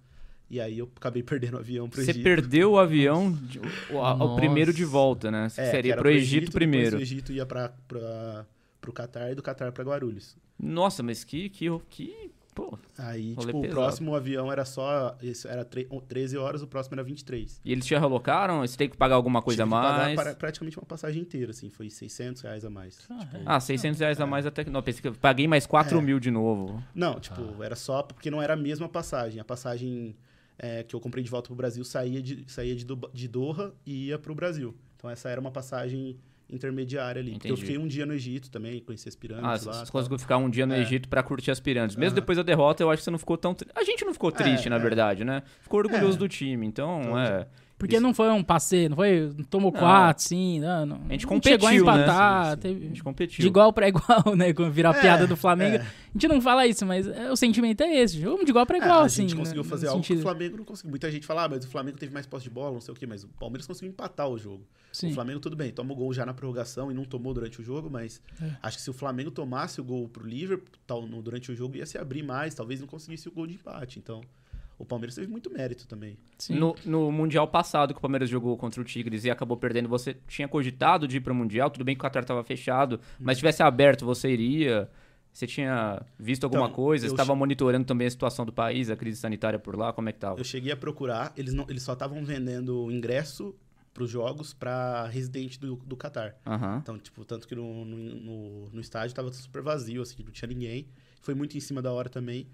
S4: E aí eu acabei perdendo o avião pro
S1: Você
S4: Egito.
S1: perdeu o avião, de- o, o primeiro de volta, né?
S4: É,
S1: Seria
S4: era
S1: pro Egito,
S4: depois
S1: primeiro.
S4: do Egito ia pra, pra, pro Catar e do Catar pra Guarulhos.
S1: Nossa, mas que, que, que pô.
S4: Aí, tipo, o
S1: pesado.
S4: próximo avião era só. Era tre- 13 horas, o próximo era 23.
S1: E eles te relocaram? Você tem que pagar alguma coisa a
S4: pagar
S1: mais?
S4: para- praticamente uma passagem inteira, assim. Foi 600 reais a mais.
S2: Ah,
S4: Tipo,
S2: é.
S1: Ah, 600 reais a mais até que... Não, pensei que eu paguei mais 4
S4: É.
S1: mil de novo.
S4: Não, tipo, era só porque não era a mesma passagem. A passagem é, que eu comprei de volta pro Brasil saía de, saía de, Do- de Doha e ia pro Brasil. Então essa era uma passagem intermediária ali. Porque eu
S1: Entendi.
S4: fiquei um dia no Egito também, conheci as pirâmides
S1: Ah,
S4: lá.
S1: você conseguiu ficar um dia no
S4: É.
S1: Egito pra curtir as pirâmides. Mesmo
S4: Aham.
S1: depois da derrota, eu acho que você não ficou tão... tri- A gente não ficou triste,
S4: É,
S1: na
S4: é.
S1: verdade, né? Ficou orgulhoso
S4: É.
S1: do time, então,
S4: Então,
S1: é...
S2: Porque
S1: Isso.
S2: não foi um passeio, não foi. não Tomou
S1: Não.
S2: quatro, sim. Não, não,
S1: A gente
S2: não
S1: competiu,
S2: chegou a
S1: né?
S2: empatar.
S4: Sim, sim.
S1: A
S2: teve-
S1: gente competiu.
S2: de igual pra igual, né? Quando virar a
S4: É,
S2: piada do Flamengo.
S4: é.
S2: A gente não fala isso, mas é, o sentimento é esse. Vamos de igual pra
S4: É,
S2: igual,
S4: a
S2: assim.
S4: gente
S2: né,
S4: conseguiu
S2: no
S4: fazer algo que
S2: sentido.
S4: o Flamengo não conseguiu. Muita gente fala, ah, mas o Flamengo teve mais posse de bola, não sei o quê, mas o Palmeiras conseguiu empatar o jogo.
S2: Sim.
S4: O Flamengo, tudo bem, toma o gol já na prorrogação e não tomou durante o jogo, mas
S2: É.
S4: acho que se o Flamengo tomasse o gol pro Liverpool tal, no- durante o jogo, ia se abrir mais, talvez não conseguisse o gol de empate. Então, o Palmeiras teve muito mérito também.
S2: Sim.
S1: No, no Mundial passado que o Palmeiras jogou contra o Tigres e acabou perdendo, você tinha cogitado de ir pro Mundial? Tudo bem que o Qatar tava fechado, mas se tivesse aberto, você iria? Você tinha visto alguma
S4: Então,
S1: coisa? Estava
S4: che-
S1: monitorando também a situação do país, a crise sanitária por lá? Como é que tava?
S4: Eu cheguei a procurar, eles, não, eles só estavam vendendo ingresso pros jogos para residente do, do Catar.
S1: Aham.
S4: Então, tipo, tanto que no, no, no, no estádio tava super vazio, assim, não tinha ninguém. Foi muito em cima da hora também,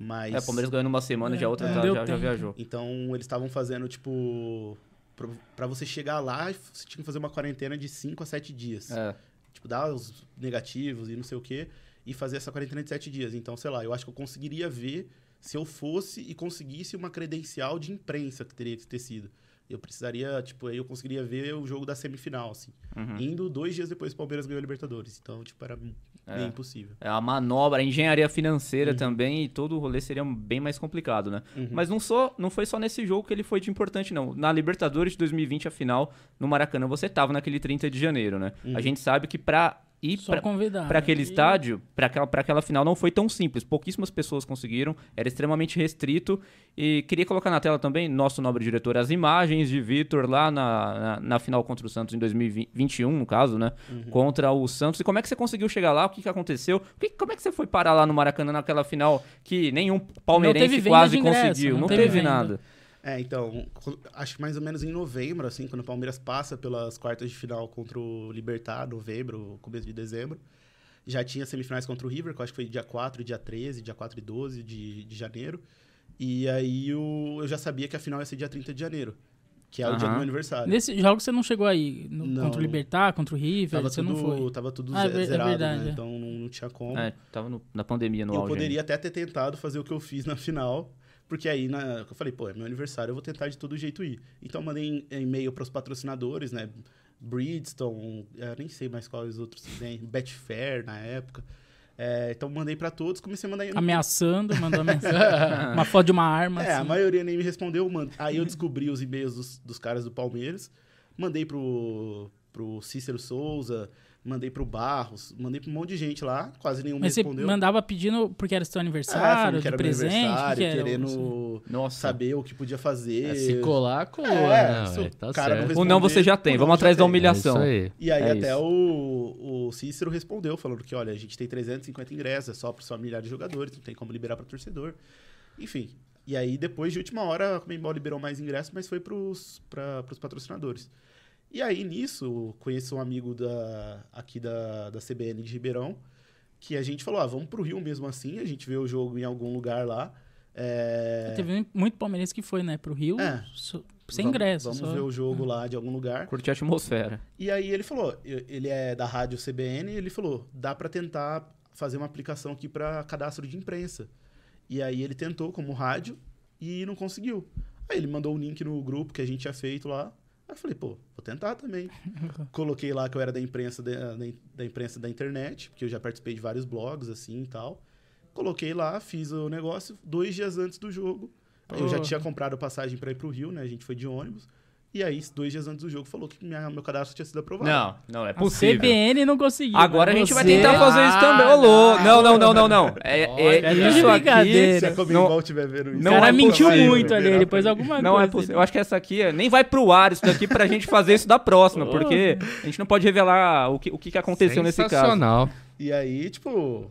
S4: mas...
S1: É, o Palmeiras ganhou numa semana,
S2: É,
S1: já outra
S2: é.
S1: já,
S2: Deu
S1: já- já
S2: tempo.
S1: viajou.
S4: Então, eles estavam fazendo, tipo... Pra você chegar lá, você tinha que fazer uma quarentena de 5 a 7 dias.
S1: É.
S4: tipo, dar os negativos e não sei o quê, e fazer essa quarentena de sete dias. Então, sei lá, eu acho que eu conseguiria ver se eu fosse e conseguisse uma credencial de imprensa que teria que ter sido. Eu precisaria, tipo, aí eu conseguiria ver o jogo da semifinal, assim.
S1: Uhum.
S4: Indo dois dias depois o Palmeiras ganhou a Libertadores. Então, tipo, era bem
S1: É.
S4: impossível.
S1: É a manobra, a engenharia financeira
S4: Uhum.
S1: também, e todo o rolê seria bem mais complicado, né?
S4: Uhum.
S1: Mas não, só, não foi só nesse jogo que ele foi de importante, não. Na Libertadores de 2020, a final, no Maracanã, você tava naquele 30 de janeiro, né?
S4: Uhum.
S1: A gente sabe que pra pra,
S2: convidar.
S1: pra aquele
S2: E-
S1: estádio, pra aquela, pra aquela final, não foi tão simples. Pouquíssimas pessoas conseguiram, era extremamente restrito. E queria colocar na tela também, nosso nobre diretor, as imagens de Vitor lá na, na, na final contra o Santos em 2021, no caso, né?
S2: Uhum.
S1: Contra o Santos. E como é que você conseguiu chegar lá? O que, que aconteceu? Que- como é que você foi parar lá no Maracanã naquela final que nenhum palmeirense quase
S2: ingresso,
S1: conseguiu?
S2: não
S1: Não,
S2: teve
S1: teve, nada.
S4: É, então, acho que mais ou menos em novembro, assim, quando o Palmeiras passa pelas quartas de final contra o Libertar, novembro, começo de dezembro, já tinha semifinais contra o River, que eu acho que foi dia 4, dia 13, dia 4 e 12 de, de janeiro. E aí o- eu já sabia que a final ia ser dia 30 de janeiro, que é o dia do meu aniversário.
S2: Nesse jogo você não chegou aí. no-
S4: Não.
S2: contra o Libertar, contra o River,
S4: Tava
S2: você
S4: tudo,
S2: não foi.
S4: Tava tudo
S2: Ah, é é
S4: zerado,
S2: verdade,
S4: né?
S2: é.
S4: Então não, não tinha como.
S1: É, tava no- na pandemia no
S4: eu
S1: auge.
S4: poderia até ter tentado fazer o que eu fiz na final, porque aí na, eu falei, pô, é meu aniversário, eu vou tentar de todo jeito ir. Então eu mandei em- e-mail para os patrocinadores, né? Bridgestone, eu nem sei mais quais outros tem, Betfair na época. É, então mandei para todos, comecei a mandar
S2: Ameaçando, mandou mensagem. uma foto de uma arma.
S4: É, a
S2: assim.
S4: maioria nem me respondeu. mand- Aí eu descobri os e-mails dos, dos caras do Palmeiras. Mandei pro, pro Cícero Souza, mandei pro Barros, mandei pra um monte de gente lá. Quase nenhum
S2: Mas
S4: me
S2: você
S4: respondeu.
S2: mandava pedindo porque era seu
S4: É,
S2: aniversário,
S4: falando que era
S2: presente,
S4: aniversário,
S2: que era?
S4: querendo
S1: Nossa.
S4: saber o que podia fazer.
S3: É, se colar, colou,
S4: É,
S3: né?
S4: se o
S3: ué, tá
S4: cara não.
S1: O não você já tem.
S4: o
S1: Vamos
S4: não
S1: atrás
S4: já
S1: da humilhação.
S3: É isso aí.
S4: E aí
S1: É
S4: até
S1: isso.
S4: o, o Cícero respondeu, falando que, olha, a gente tem 350 ingressos, é só para só milhares de jogadores, não tem como liberar para torcedor. Enfim. E aí, depois de última hora, a Comembol liberou mais ingressos, mas foi para os patrocinadores. E aí, nisso, conheço um amigo da, aqui da, da CBN de Ribeirão, que a gente falou, ah, vamos pro Rio mesmo assim, a gente vê o jogo em algum lugar lá. É...
S2: Teve muito palmeirense que foi, né, pro Rio,
S4: É.
S2: so- sem
S4: vamos-
S2: ingresso.
S4: Vamos
S2: só.
S4: ver o jogo lá de algum lugar.
S1: Curtir a atmosfera.
S4: E aí ele falou, ele é da rádio CBN, ele falou, dá pra tentar fazer uma aplicação aqui pra cadastro de imprensa. E aí ele tentou como rádio e não conseguiu. Aí ele mandou o link no grupo que a gente tinha feito lá. Aí eu falei, pô, vou tentar também. Coloquei lá que eu era da imprensa da, da, imprensa da internet, porque eu já participei de vários blogs assim e tal. Coloquei lá, fiz o negócio dois dias antes do jogo. Eu já tinha comprado passagem pra ir pro Rio, né? A gente foi de ônibus. E aí, dois dias antes do jogo, falou que minha, meu cadastro tinha sido aprovado.
S1: Não, não é
S2: A
S1: possível.
S2: CBN não conseguiu.
S1: Agora a gente vai
S2: você-
S1: tentar fazer isso também. Ô,
S3: Ah,
S1: louco. Não, não, não, não, não. É, é,
S2: é
S1: isso aqui.
S4: Se a
S1: Não,
S4: Comembol estiver vendo isso.
S2: O
S1: Não
S2: cara
S1: é
S2: mentiu
S1: possível.
S2: muito ali, depois
S4: pra-
S2: alguma
S1: não é
S2: coisa.
S1: possível. Eu acho que essa aqui é- nem vai pro ar isso daqui pra gente fazer isso da próxima, porque a gente não pode revelar o que, o que que aconteceu nesse caso.
S3: Sensacional.
S4: E aí, tipo,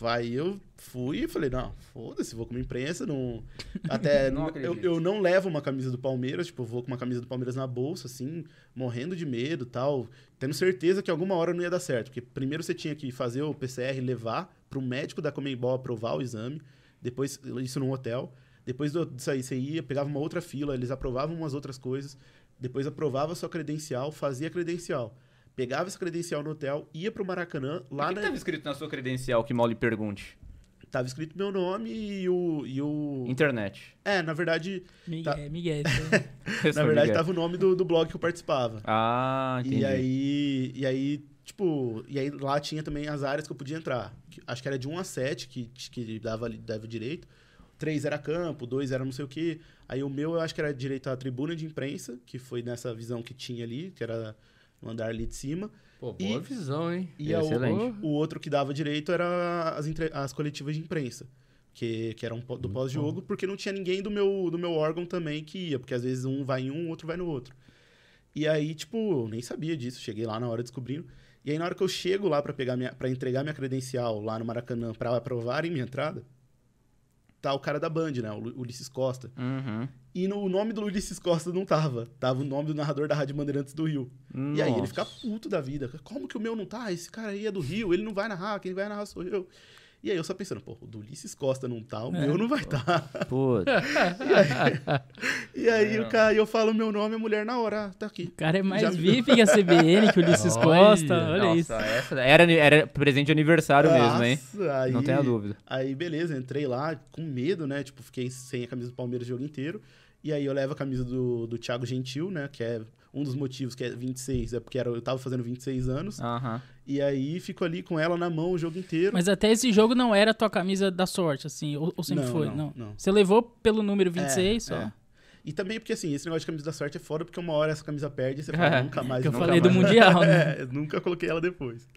S4: vai, eu fui e falei, não, foda-se, vou com uma imprensa, não... Até,
S1: Não
S4: eu, eu não levo uma camisa do Palmeiras, tipo, eu vou com uma camisa do Palmeiras na bolsa, assim, morrendo de medo tal, tendo certeza que alguma hora não ia dar certo, porque primeiro você tinha que fazer o PCR, levar pro médico da Comembol aprovar o exame, depois, isso num hotel, depois disso aí, você ia, pegava uma outra fila, eles aprovavam umas outras coisas, depois aprovava a sua credencial, fazia credencial. Pegava essa credencial no hotel, ia pro Maracanã,
S1: O
S4: lá
S1: que
S4: na,
S1: estava escrito na sua credencial que mal lhe pergunte?
S4: Tava escrito meu nome e o. E o...
S1: Internet.
S4: É, na verdade.
S2: Miguel,
S4: Tá.
S2: Miguel.
S4: Na verdade, tava o nome do, do blog que eu participava.
S1: Ah, entendi.
S4: E aí. E aí, tipo. E aí lá tinha também as áreas que eu podia entrar. Acho que era de 1 a 7 que, que dava, dava direito. 3 era campo, 2 era não sei o quê. Aí o meu eu acho que era direito à tribuna de imprensa, que foi nessa visão que tinha ali, que era no andar ali de cima.
S3: Pô, boa
S4: E-
S3: visão, hein?
S4: E o-
S1: Excelente.
S4: o outro que dava direito era as, entre- as coletivas de imprensa. Que, que eram do pós-jogo, porque não tinha ninguém do meu, do meu órgão também que ia, porque às vezes um vai em um, o outro vai no outro. E aí, tipo, eu nem sabia disso, cheguei lá na hora descobrindo. E aí, na hora que eu chego lá pra pegar minha, para entregar minha credencial lá no Maracanã pra aprovarem minha entrada, tá o cara da Band, né? O Ulisses Costa.
S1: Uhum.
S4: E no o nome do Ulisses Costa não tava. Tava o nome do narrador da Rádio Bandeirantes do Rio. E aí ele
S1: Nossa.
S4: fica puto da vida. Como que o meu não tá? Esse cara aí é do Rio, ele não vai narrar, quem vai narrar sou eu. E aí eu só pensando, pô, o do Ulisses Costa não tá, o
S2: É.
S4: meu não vai estar.
S1: Putz.
S4: E aí o cara, eu falo meu nome, a mulher na hora, ah, tá aqui.
S2: O cara é mais
S4: Já-
S2: VIP que a CBN, que o Ulisses
S3: Olha.
S2: Costa. Olha isso.
S1: Nossa, essa era, era presente de aniversário mesmo, hein?
S4: Nossa, aí-
S1: Não tenha dúvida.
S4: Aí, beleza, entrei lá com medo, né? Tipo, fiquei sem a camisa do Palmeiras o jogo inteiro. E aí eu levo a camisa do, do Thiago Gentil, né? Que é um dos motivos que é 26, é porque era, eu tava fazendo 26 anos.
S1: Aham.
S4: E aí fico ali com ela na mão o jogo inteiro.
S2: Mas até esse jogo não era a tua camisa da sorte, assim, ou, ou sempre
S4: Não,
S2: foi?
S4: não,
S2: Não,
S4: não.
S2: Você levou pelo número 26 só.
S4: É. E também porque, assim, esse negócio de camisa da sorte é foda, porque uma hora essa camisa perde e você fala,
S1: É,
S4: nunca mais.
S2: que eu
S4: nunca
S2: falei do
S4: mais.
S2: Mundial, né?
S4: É, nunca coloquei ela depois.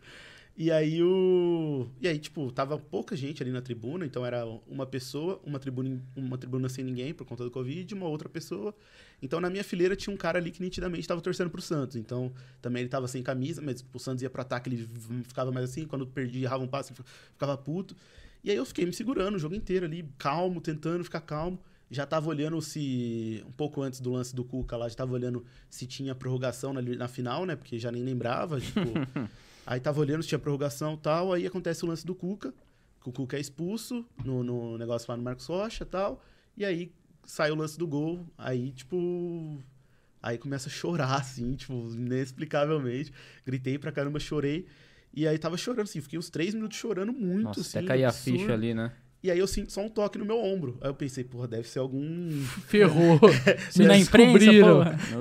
S4: E aí o. E aí, tipo, tava pouca gente ali na tribuna, então era uma pessoa, uma tribuna, uma tribuna sem ninguém por conta do Covid, uma outra pessoa. Então na minha fileira tinha um cara ali que nitidamente tava torcendo pro Santos. Então também ele tava sem camisa, mas o Santos ia pro ataque, ele ficava mais assim, quando perdia, errava um passe, ele ficava puto. E aí eu fiquei me segurando o jogo inteiro ali, calmo, tentando ficar calmo. Já tava olhando se. Um pouco antes do lance do Cuca lá, já tava olhando se tinha prorrogação na, na final, né? Porque já nem lembrava. Tipo, aí tava olhando se tinha prorrogação e tal. Aí acontece o lance do Cuca, que o Cuca é expulso no, no negócio lá no Marcos Rocha e tal. E aí sai o lance do gol. Aí, tipo. Aí começa a chorar, assim, tipo, inexplicavelmente. Gritei pra caramba, chorei. E aí tava chorando, assim, fiquei uns três minutos chorando muito,
S1: Nossa,
S4: assim.
S1: até cair a ficha ali, né?
S4: E aí eu sinto só um toque no meu ombro. Aí eu pensei, porra, deve ser algum.
S3: Ferrou.
S2: Se na imprensa.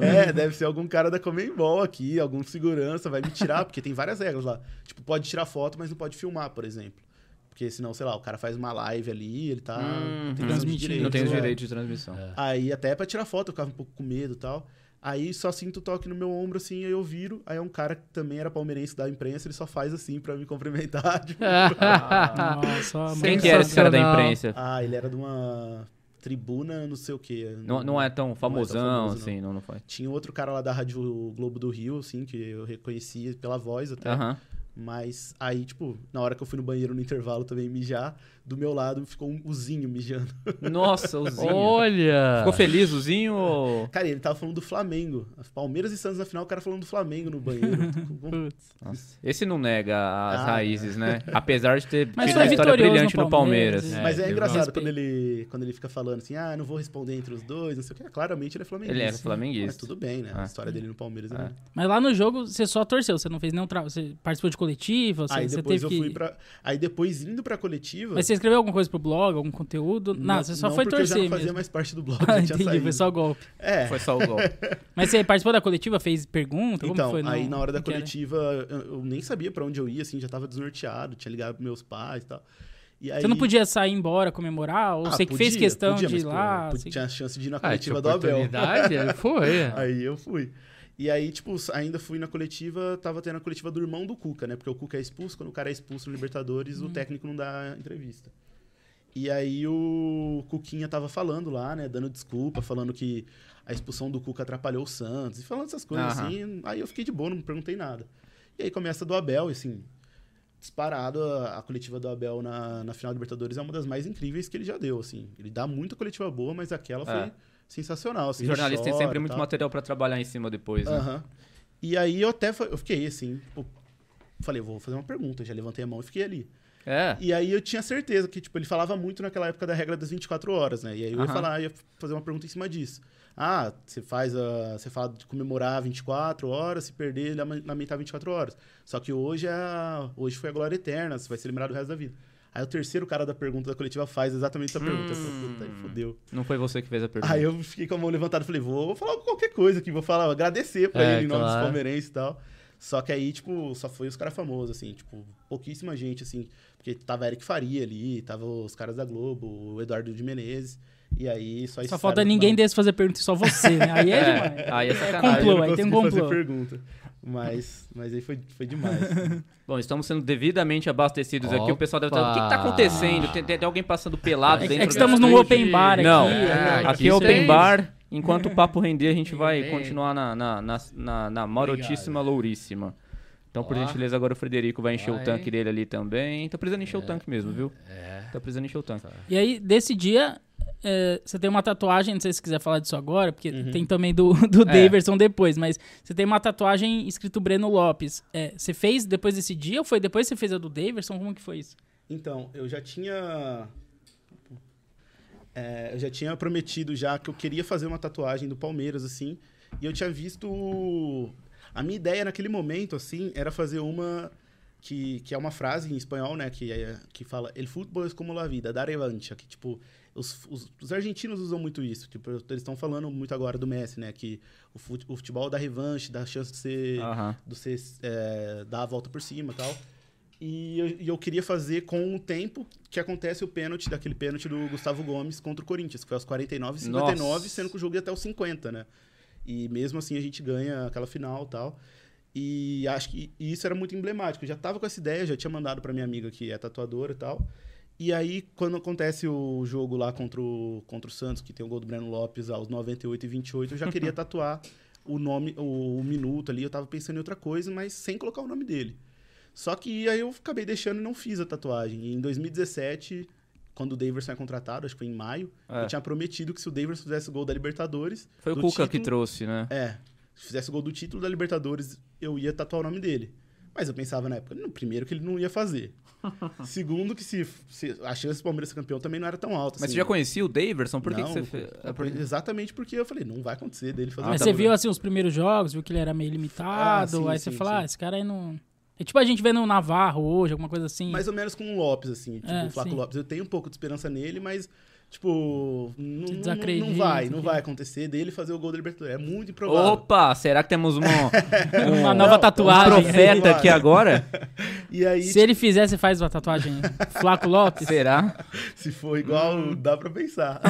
S4: É, deve ser algum cara da Comembol aqui, algum segurança vai me tirar, porque tem várias regras lá. Tipo, pode tirar foto, mas não pode filmar, por exemplo. Porque senão, sei lá, o cara faz uma live ali, ele tá
S1: Hum,
S4: tem
S2: transmitindo.
S1: Não tem os
S4: é.
S1: direitos de transmissão.
S4: Aí até pra tirar foto eu ficava um pouco com medo e tal. Aí só sinto o toque no meu ombro assim, aí eu viro. Aí é um cara que também era palmeirense da imprensa, ele só faz assim pra me cumprimentar. tipo,
S2: Nossa, ó,
S1: Quem que era esse cara da imprensa?
S4: ah, ele era de uma tribuna, não sei o quê.
S1: Não, não é tão famosão,
S4: famoso, não.
S1: assim, não, não foi.
S4: Tinha outro cara lá da Rádio Globo do Rio, assim, que eu reconhecia pela voz até.
S1: Aham.
S4: Mas aí, tipo, na hora que eu fui no banheiro no intervalo também mijar, do meu lado ficou um uzinho mijando.
S1: Nossa, o Zinho.
S3: Olha!
S1: Ficou feliz o Zinho ou...
S4: Cara, ele tava falando do Flamengo. Palmeiras e Santos na final, o cara falando do Flamengo no banheiro.
S2: Putz.
S1: Nossa, esse não nega as
S4: Ah,
S1: raízes, né? Apesar de ter
S2: Mas
S1: tido
S2: foi
S1: uma história brilhante
S2: no
S1: no Palmeiras.
S2: Palmeiras,
S3: É,
S4: Mas é
S3: teve
S4: engraçado
S2: respeito.
S4: quando ele, quando ele fica falando assim, ah, não vou responder entre os dois, não sei o que. Claramente ele é flamenguista.
S1: Ele é flamenguista.
S4: Mas tudo bem, né?
S1: Ah.
S4: A história dele no Palmeiras é.
S1: Ah.
S2: Mas lá no jogo você só torceu, você não fez nenhum trabalho. Você participou de coletiva, você,
S4: Aí
S2: você
S4: depois
S2: teve
S4: eu fui
S2: que.
S4: pra. Aí depois indo pra coletiva.
S2: Mas você escreveu alguma coisa pro blog, algum conteúdo? Não, você só
S4: não
S2: foi
S4: porque eu já
S2: torcer
S4: não fazia
S2: mesmo.
S4: mais parte do blog,
S2: Ah, entendi,
S4: saído.
S2: foi só golpe.
S4: É.
S1: Foi só o gol.
S2: Mas você participou da coletiva, fez pergunta? Como
S4: Então,
S2: foi? Não-
S4: aí na hora da coletiva, eu, eu nem sabia pra onde eu ia, assim, já tava desnorteado, tinha ligado pros meus pais e tal. E aí,
S2: Você não podia sair embora, comemorar? Ou
S4: Ah,
S2: você que fez
S4: podia,
S2: questão
S4: podia,
S2: de ir lá?
S4: eu
S2: você-
S4: Tinha a chance de ir na
S3: Ah,
S4: coletiva
S3: tinha
S4: do Abel.
S3: oportunidade, foi.
S4: Aí eu fui. E aí, tipo, ainda fui na coletiva, tava tendo a coletiva do irmão do Cuca, né? Porque o Cuca é expulso, quando o cara é expulso no Libertadores, o técnico não dá entrevista. E aí o Cuquinha tava falando lá, né? Dando desculpa, falando que a expulsão do Cuca atrapalhou o Santos, e falando essas coisas
S1: Aham.
S4: assim. Aí eu fiquei de boa, não perguntei nada. E aí começa do Abel, assim, disparado, a, a coletiva do Abel na, na final Libertadores é uma das mais incríveis que ele já deu, assim. Ele dá muita coletiva boa, mas aquela foi
S1: É.
S4: sensacional. Assim,
S1: Os jornalistas têm
S4: chora,
S1: sempre muito material pra trabalhar em cima depois, né?
S4: Aham. E aí eu até eu fiquei assim, tipo, falei, vou fazer uma pergunta, já levantei a mão e fiquei ali.
S1: É.
S4: E aí eu tinha certeza que, tipo, ele falava muito naquela época da regra das 24 horas, né? E aí eu ia
S1: Aham.
S4: falar, ia fazer uma pergunta em cima disso. Ah, você faz a. Você fala de comemorar 24 horas, se perder, lamentar 24 horas. Só que hoje é. Hoje foi a glória eterna, você vai ser lembrado o resto da vida. Aí o terceiro cara da pergunta da coletiva faz exatamente essa pergunta. Eu falei, Puta, aí fodeu.
S1: Não foi você que fez a pergunta.
S4: Aí eu fiquei com a mão levantada e falei, vou falar qualquer coisa aqui, vou falar, agradecer pra
S3: É,
S4: ele em nome dos palmeirenses e tal. Só que aí, tipo, só foi os caras famosos, assim, tipo, pouquíssima gente, assim, porque tava Eric Faria ali, tava os caras da Globo, o Eduardo de Menezes, e aí só esses
S2: Só falta ninguém desse fazer pergunta, só você, né? Aí é,
S1: É,
S2: demais.
S1: aí é
S2: É
S1: sacanagem.
S2: complô,
S4: não
S2: aí tem um
S4: consegui fazer
S2: complô.
S4: pergunta. Mas, mas aí foi, foi demais.
S1: Bom, estamos sendo devidamente abastecidos aqui. O pessoal deve estar. O
S3: Opa!
S1: que, que tá acontecendo? Tem, tem- alguém passando pelado
S2: É,
S1: dentro
S2: é que estamos num open bar aqui.
S1: Não,
S3: é,
S2: ó.
S1: aqui é open
S3: é
S1: bar. Enquanto o papo render, a gente vai
S3: Bem.
S1: continuar na, na, na, na, na marotíssima louríssima. Então, por
S3: Ó.
S1: gentileza, agora o Frederico vai encher
S3: Vai.
S1: o tanque dele ali também. Tá precisando encher o tanque mesmo, viu?
S3: É.
S1: Tá precisando encher o tanque.
S2: E aí, desse dia, é, você tem uma tatuagem, não sei se você quiser falar disso agora, porque
S4: Uhum.
S2: tem também do, do
S1: É.
S2: Daverson depois, mas você tem uma tatuagem escrito Breno Lopes. É, você fez depois desse dia ou foi depois que você fez a do Daverson? Como que foi isso?
S4: Então, eu já tinha. é, eu já tinha prometido já que eu queria fazer uma tatuagem do Palmeiras, assim. E eu tinha visto. A minha ideia naquele momento, assim, era fazer uma. Que, que é uma frase em espanhol, né? Que, é, que fala: El fútbol es como la vida, dar revancha. Que, tipo, os, os, os argentinos usam muito isso. Tipo, eles estão falando muito agora do Messi, né? Que o fut- o futebol dá revanche, dá chance de você é, dar a volta por cima e tal. E eu, e eu queria fazer com o tempo que acontece o pênalti, daquele pênalti do Gustavo Gomes contra o Corinthians, que foi aos 49 e 59,
S1: Nossa.
S4: sendo que o jogo ia até os 50, né? E mesmo assim a gente ganha aquela final e tal. E acho que e isso era muito emblemático. Eu já tava com essa ideia, já tinha mandado pra minha amiga que é tatuadora e tal. E aí, quando acontece o jogo lá contra o, contra o Santos, que tem o gol do Breno Lopes aos 98 e 28, eu já queria tatuar o nome, o, o minuto ali. Eu tava pensando em outra coisa, mas sem colocar o nome dele. Só que aí eu acabei deixando e não fiz a tatuagem. E em 2017, quando o Daverson é contratado, acho que foi em maio,
S1: É.
S4: eu tinha prometido que se o Daverson fizesse o gol da Libertadores.
S1: Foi o Cuca que
S4: título-
S1: trouxe, né?
S4: É, se fizesse o gol do título da Libertadores, eu ia tatuar o nome dele. Mas eu pensava na época, no primeiro, que ele não ia fazer. Segundo, que se, se a chance do Palmeiras ser campeão também não era tão alta.
S1: Mas
S4: assim.
S1: você já conhecia o Daverson? Por que, que
S4: Não,
S1: você fez?
S4: por- Exatamente porque eu falei, não vai acontecer dele fazer
S2: Mas
S1: tá
S2: você viu assim os primeiros jogos, viu que ele era meio limitado,
S4: Ah, sim,
S2: aí você
S4: sim,
S2: fala,
S4: sim.
S2: ah, esse cara aí não. É tipo a gente vendo o Navarro hoje, alguma coisa assim.
S4: Mais ou menos com o Lopes, assim. Tipo,
S2: É,
S4: o Flaco
S2: sim.
S4: Lopes. Eu tenho um pouco de esperança nele, mas, tipo, não, não, vai. Não vai acontecer dele fazer o gol da Libertadores. É muito improvável.
S1: Opa, será que temos uma, um,
S2: Uma nova
S4: Não,
S2: tatuagem.
S1: um profeta aqui agora?
S4: E aí,
S2: Se ele fizer, você faz uma tatuagem. Flaco Lopes.
S1: Será?
S4: se for igual,
S1: Hum.
S4: dá pra pensar.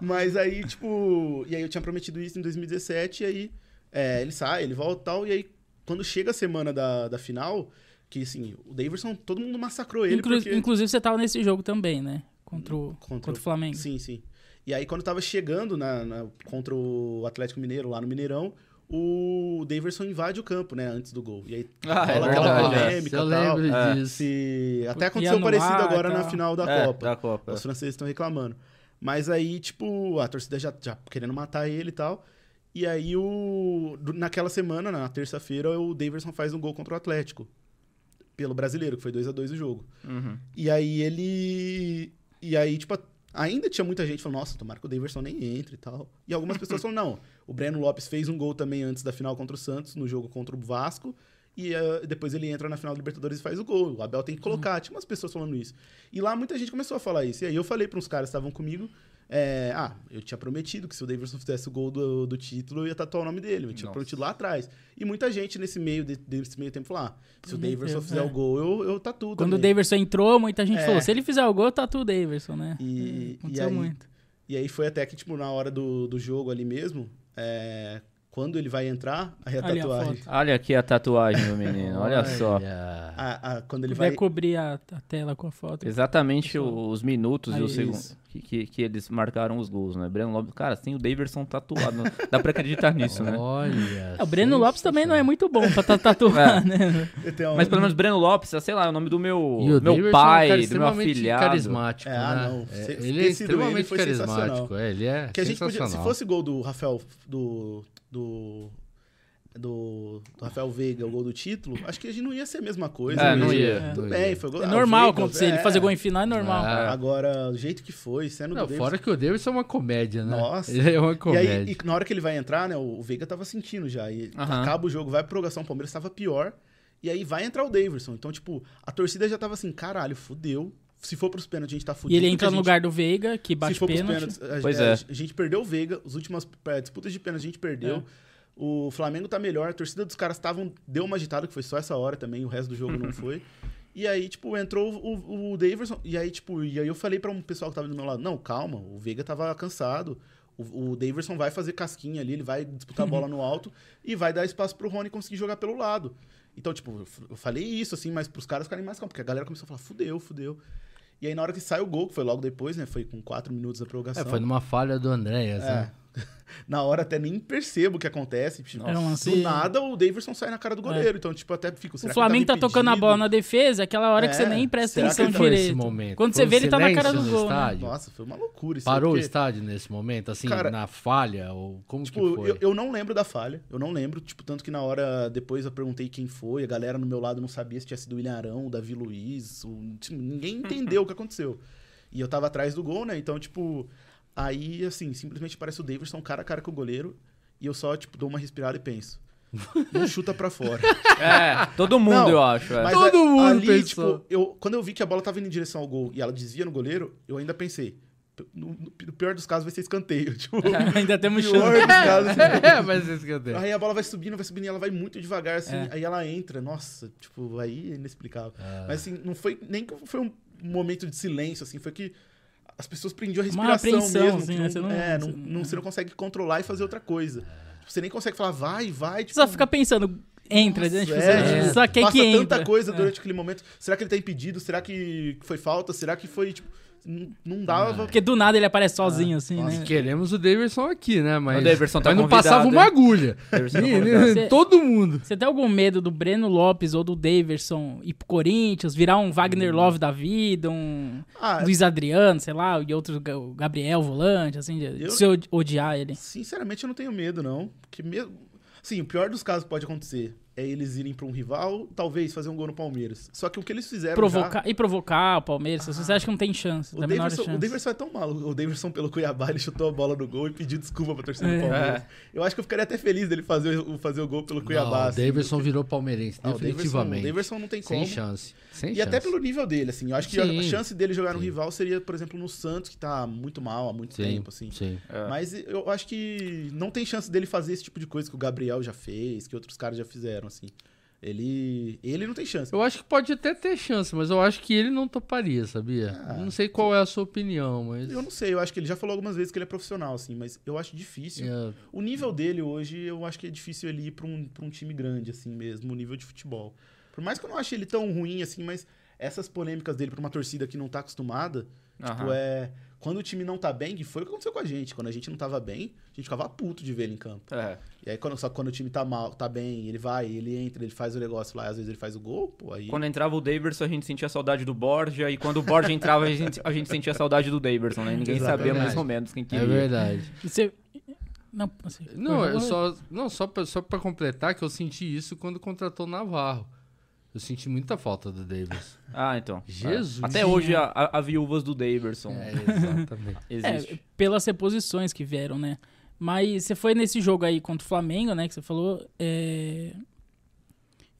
S4: Mas aí, tipo... E aí eu tinha prometido isso em 2017, e aí é, ele sai, ele volta e tal, e aí quando chega a semana da, da final, que assim, o Davidson, todo mundo massacrou ele
S2: Inclu-
S4: porque...
S2: Inclusive, você tava nesse jogo também, né? Contra o,
S4: Contra
S2: contra
S4: o-
S2: Flamengo.
S4: Sim, sim. E aí, quando tava chegando na, na- contra o Atlético Mineiro, lá no Mineirão, o Daverson invade o campo, né, antes do gol. E aí
S1: Ah, é
S4: rola aquela
S1: é.
S4: polêmica
S3: eu
S4: e tal.
S3: lembro
S1: É.
S3: disso.
S4: Se... Até
S2: Ia
S4: aconteceu
S2: anular
S4: parecido agora na final da
S1: É,
S4: Copa.
S1: Da Copa.
S4: Os franceses estão reclamando. Mas aí, tipo, a torcida já, já querendo matar ele e tal. E aí, o... naquela semana, na terça-feira, o Daverson faz um gol contra o Atlético. Pelo brasileiro, que foi 2 a 2 o jogo.
S1: Uhum.
S4: E aí ele. E aí, tipo, ainda tinha muita gente falando, nossa, tomara que o Daverson nem entre e tal. E algumas pessoas falam, não, o Breno Lopes fez um gol também antes da final contra o Santos, no jogo contra o Vasco. E eh, depois ele entra na final da Libertadores e faz o gol. O Abel tem que colocar. Tinha umas pessoas falando isso. E lá muita gente começou a falar isso. E aí eu falei para uns caras que estavam comigo. É, ah, eu tinha prometido que se o Davidson fizesse o gol do, do título, eu ia tatuar o nome dele. Eu tinha
S1: Nossa.
S4: prometido lá atrás. E muita gente nesse meio, de- desse meio tempo falou: ah, se o Davidson fizer
S2: é.
S4: o gol, eu, eu tatuo
S2: Quando o
S4: também.
S2: Daverson entrou, muita gente
S4: É.
S2: falou: se ele fizer o gol, tatua o Daverson, né?
S4: E-
S2: É,
S4: e
S2: Aconteceu
S4: aí-
S2: muito.
S4: E aí foi até que, tipo, na hora do, do jogo ali mesmo, é, quando ele vai entrar, aí a
S2: Ali a
S4: tatuagem.
S2: foto.
S1: Olha aqui a tatuagem do menino, olha só.
S4: a- a- quando ele
S2: Vai
S4: vai.
S2: cobrir a, a tela com a foto.
S1: Exatamente o- os minutos e
S2: Aí,
S1: os segundos. Que, que, que eles marcaram os gols, né? Breno Lopes, cara, tem o Daverson tatuado. Dá pra acreditar nisso, né?
S3: Olha.
S2: É, o Breno Lopes também não é muito bom pra ta- tatuar, né?
S4: Tem um-
S1: Mas pelo menos Breno Lopes, sei lá, é o nome do meu, meu pai,
S3: é um
S1: do meu
S3: extremamente
S1: afilhado.
S3: carismático,
S4: É, ah,
S3: né?
S4: não.
S3: É, ele é
S4: ele
S3: extremamente
S4: sensacional.
S3: carismático. É, ele é
S4: que a gente podia, se fosse gol do Rafael do do, do do Rafael Veiga, o gol do título, acho que a gente não ia ser a mesma coisa.
S1: É,
S4: né?
S1: não
S3: ia,
S4: Tudo
S3: não
S4: bem, foi gol.
S2: É
S4: ah, o
S2: normal
S4: Veiga,
S2: acontecer. Ele
S4: é.
S2: fazer gol em final é normal.
S3: Ah,
S4: Agora, do jeito que foi, sendo
S3: Não,
S4: do
S3: fora que o Davidson é uma comédia, né?
S4: Nossa.
S3: Ele é uma
S4: E
S3: comédia.
S4: aí, e na hora que ele vai entrar, né, o Veiga tava sentindo já. E
S1: Aham.
S4: acaba o jogo, vai pra prorrogação, o Palmeiras tava pior. E aí vai entrar o Davidson. Então, tipo, a torcida já tava assim, caralho, fudeu. Se for pros pênaltis, a gente tá
S2: E
S4: fudido.
S2: ele
S4: porque
S2: entra no
S4: gente-
S2: lugar do Veiga, que
S4: Se
S2: bate
S4: for pros
S2: pênalti.
S4: pênaltis, a,
S1: Pois
S4: a-
S1: é.
S4: a gente perdeu o Veiga, as últimas é, disputas de pênaltis a gente perdeu.
S2: É.
S4: O Flamengo tá melhor, a torcida dos caras estavam. Deu uma agitada, que foi só essa hora também, o resto do jogo não foi. E aí, tipo, entrou o, o Daverson. E aí, tipo, e aí eu falei pra um pessoal que tava do meu lado: não, calma, o Veiga tava cansado. O, o Daverson vai fazer casquinha ali, ele vai disputar a bola no alto e vai dar espaço pro Rony conseguir jogar pelo lado. Então, tipo, eu falei isso, assim, mas pros caras ficarem mais calmos, porque a galera começou a falar: fudeu, fudeu. E aí, na hora que sai o gol, que foi logo depois, né? Foi com quatro minutos da
S3: É,
S4: prorrogação.
S3: foi numa falha do Andréas,
S4: É,
S3: né?
S4: na hora até nem percebo o que acontece. Tipo,
S2: um lance-
S4: Do nada o Davidson sai na cara do goleiro. Então, tipo, até fico.
S2: O
S4: será que
S2: Flamengo tá
S4: tava
S2: tocando a bola na defesa, é aquela hora que
S4: É,
S2: você nem presta
S4: será
S2: atenção
S4: que
S2: direito.
S3: momento?
S2: Quando
S3: Foi
S2: você vê, ele tá na cara do
S3: no
S2: gol. Né?
S4: Nossa, foi uma loucura isso.
S3: Parou o
S4: porque,
S3: estádio nesse momento, assim,
S4: Cara,
S3: na falha? Ou como que
S4: Tipo,
S3: foi?
S4: eu, eu não lembro da falha. Eu não lembro. Tipo, tanto que na hora depois eu perguntei quem foi. A galera no meu lado não sabia se tinha sido o William Arão, o Davi Luiz. o- tipo, ninguém entendeu o que aconteceu. E eu tava atrás do gol, né? Então, tipo, aí, assim, simplesmente parece o Davidson cara a cara com o goleiro. E eu só, tipo, dou uma respirada e penso. Não chuta pra fora.
S1: É, todo mundo,
S4: Não,
S1: eu acho. é.
S4: Mas
S3: Todo
S4: a-
S3: mundo
S4: ali,
S3: pensou.
S4: tipo, eu, quando eu vi que a bola tava indo em direção ao gol e ela desvia no goleiro, eu ainda pensei. No, no- no pior dos casos vai ser escanteio. Tipo,
S2: Ainda temos chance.
S4: dos casos.
S3: é, que eu tenho.
S4: Aí a bola vai subindo, vai subindo e ela vai muito devagar, assim.
S2: É.
S4: Aí ela entra, nossa, tipo, aí é inexplicável.
S3: Ah.
S4: Mas assim, não foi nem que foi um momento de silêncio, assim, foi que as pessoas prendiam a respiração mesmo.
S2: assim, né?
S4: não,
S2: Você não-
S4: é, não,
S2: não-
S4: você não consegue controlar e fazer outra coisa. Tipo, Você nem consegue falar, vai, vai. Tipo,
S2: Você só fica pensando, entra, né? Tipo,
S4: é,
S2: você só quer
S4: passa
S2: que entre.
S4: tanta coisa
S2: É.
S4: durante aquele momento. Será que ele tá impedido? Será que foi falta? Será que foi, tipo, não, não dava...
S2: Porque do nada ele aparece sozinho, assim,
S3: Nós
S2: né?
S3: queremos o Davidson aqui, né? Mas,
S1: O Davidson tá
S3: mas não
S1: convidado,
S3: passava uma
S1: hein?
S3: agulha.
S1: Davidson tá.
S2: Você-
S3: Todo mundo.
S2: Você tem algum medo do Breno Lopes ou do Daverson ir pro Corinthians, virar um Wagner Love da vida, um
S4: Ah,
S2: Luiz Adriano, sei lá, e outros, o Gabriel Volante, assim, de,
S4: Eu-
S2: se od- odiar ele?
S4: Sinceramente, eu não tenho medo, não. Porque mesmo. Sim, o pior dos casos que pode acontecer é eles irem pra um rival, talvez fazer um gol no Palmeiras. Só que o que eles fizeram.
S2: Provocar, e provocar o Palmeiras, você acha que não tem chance,
S4: Já, o,
S2: da menor
S4: Davidson,
S2: chance.
S4: o Davidson é tão maluco. O Davidson, pelo Cuiabá, ele chutou a bola no gol e pediu desculpa pra torcida
S2: É.
S4: do Palmeiras. Eu acho que eu ficaria até feliz dele fazer, o- fazer o gol pelo Cuiabá.
S3: Não, o
S4: assim,
S3: Davidson
S4: porque-
S3: virou palmeirense,
S4: Ah, o Davidson-
S3: definitivamente.
S4: O Davidson não tem como.
S3: Sem chance. Sem
S4: E
S3: chance.
S4: até pelo nível dele, assim. Eu acho que a
S3: Sim.
S4: chance dele jogar no
S3: Sim.
S4: rival seria, por exemplo, no Santos, que tá muito mal há muito
S3: Sim,
S4: tempo, assim.
S3: sim.
S1: É.
S4: Mas eu acho que não tem chance dele fazer esse tipo de coisa que o Gabriel já fez, que outros caras já fizeram, assim. Ele, ele não tem chance.
S3: Eu acho que pode até ter chance, mas eu acho que ele não toparia, sabia?
S4: Ah.
S3: não sei qual é a sua opinião, mas.
S4: Eu não sei, eu acho que ele já falou algumas vezes que ele é profissional, assim, mas eu acho difícil.
S3: É,
S4: O nível dele hoje, eu acho que é difícil ele ir pra um, pra um time grande, assim mesmo, o nível de futebol. Por mais que eu não ache ele tão ruim, assim, mas essas polêmicas dele pra uma torcida que não tá acostumada, tipo,
S1: Aham.
S4: é. Quando o time não tá bem, que foi o que aconteceu com a gente. Quando a gente não tava bem, a gente ficava puto de ver ele em campo.
S1: É.
S4: E aí, quando, só que quando o time tá mal, tá bem, ele vai, ele entra, ele faz o negócio lá, às vezes ele faz o gol, pô, aí.
S1: Quando entrava o Daverson, a gente sentia saudade do Borja, e quando o Borja entrava, a gente, a gente sentia saudade do Daverson, né? Ninguém sabia mais ou menos quem
S3: é
S1: queria.
S3: verdade.
S2: E Você... Não, assim,
S3: Não, eu só, não só, pra, só pra completar que eu senti isso quando contratou o Navarro. Eu senti muita falta do Davis.
S1: Ah, então.
S3: Jesus.
S1: É. Até hoje, a, viúvas do Daverson
S3: É, exatamente.
S1: existe.
S2: É, pelas reposições que vieram, né? Mas você foi nesse jogo aí contra o Flamengo, né? Que você falou, é,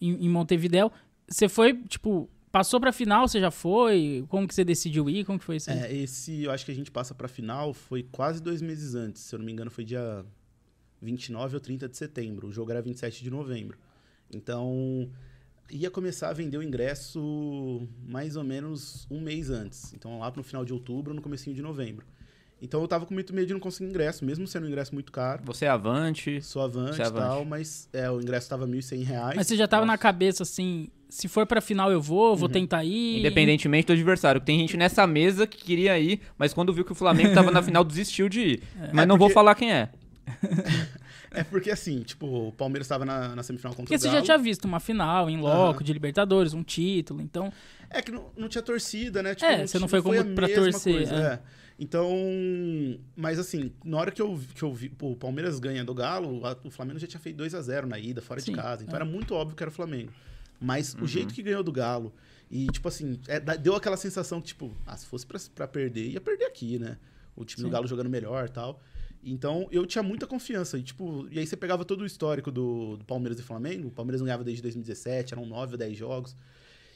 S2: em, em Montevidéu. Você foi, tipo, passou pra final, você já foi? Como que você decidiu ir? Como que foi isso? aí?
S4: É, esse, eu acho que a gente passa pra final, foi quase dois meses antes. Se eu não me engano, foi dia 29 ou 30 de setembro. O jogo era 27 de novembro. Então, ia começar a vender o ingresso mais ou menos um mês antes. Então, lá no final de outubro, no comecinho de novembro. Então, eu tava com muito medo de não conseguir ingresso, mesmo sendo um ingresso muito caro.
S1: Você é avante.
S4: Sou avante
S1: Você
S4: e
S1: é avante.
S4: tal, mas é, o ingresso tava 1.100 reais.
S2: Mas você já tava na cabeça assim, se for pra final eu vou,
S4: Uhum.
S2: vou tentar ir.
S1: Independentemente do adversário. Tem gente nessa mesa que queria ir, mas quando viu que o Flamengo tava na final, desistiu de ir. Mas
S4: É
S1: não vou
S4: porque-
S1: falar quem é.
S4: É porque, assim, tipo, o Palmeiras tava na, na semifinal contra
S2: Porque
S4: o
S2: você
S4: Galo.
S2: já tinha visto uma final em loco
S4: Aham.
S2: de Libertadores, um título, então.
S4: É que não, não tinha torcida, né?
S2: É, você não foi como
S4: a
S2: pra
S4: mesma
S2: torcer,
S4: coisa,
S2: é.
S4: é. Então, mas assim, na hora que eu, vi- que eu vi, pô, o Palmeiras ganha do Galo, a- o Flamengo já tinha feito 2 a 0 na ida, fora
S2: Sim,
S4: de casa. Então
S2: é.
S4: era muito óbvio que era o Flamengo. Mas
S1: Uhum.
S4: o jeito que ganhou do Galo, e tipo assim, é, deu aquela sensação que, tipo, ah, se fosse pra, pra perder, ia perder aqui, né? O time
S2: Sim.
S4: do Galo jogando melhor e tal. Então, eu tinha muita confiança. E, tipo, e aí você pegava todo o histórico do, do Palmeiras e Flamengo. O Palmeiras não ganhava desde 2017, eram 9 ou 10 jogos.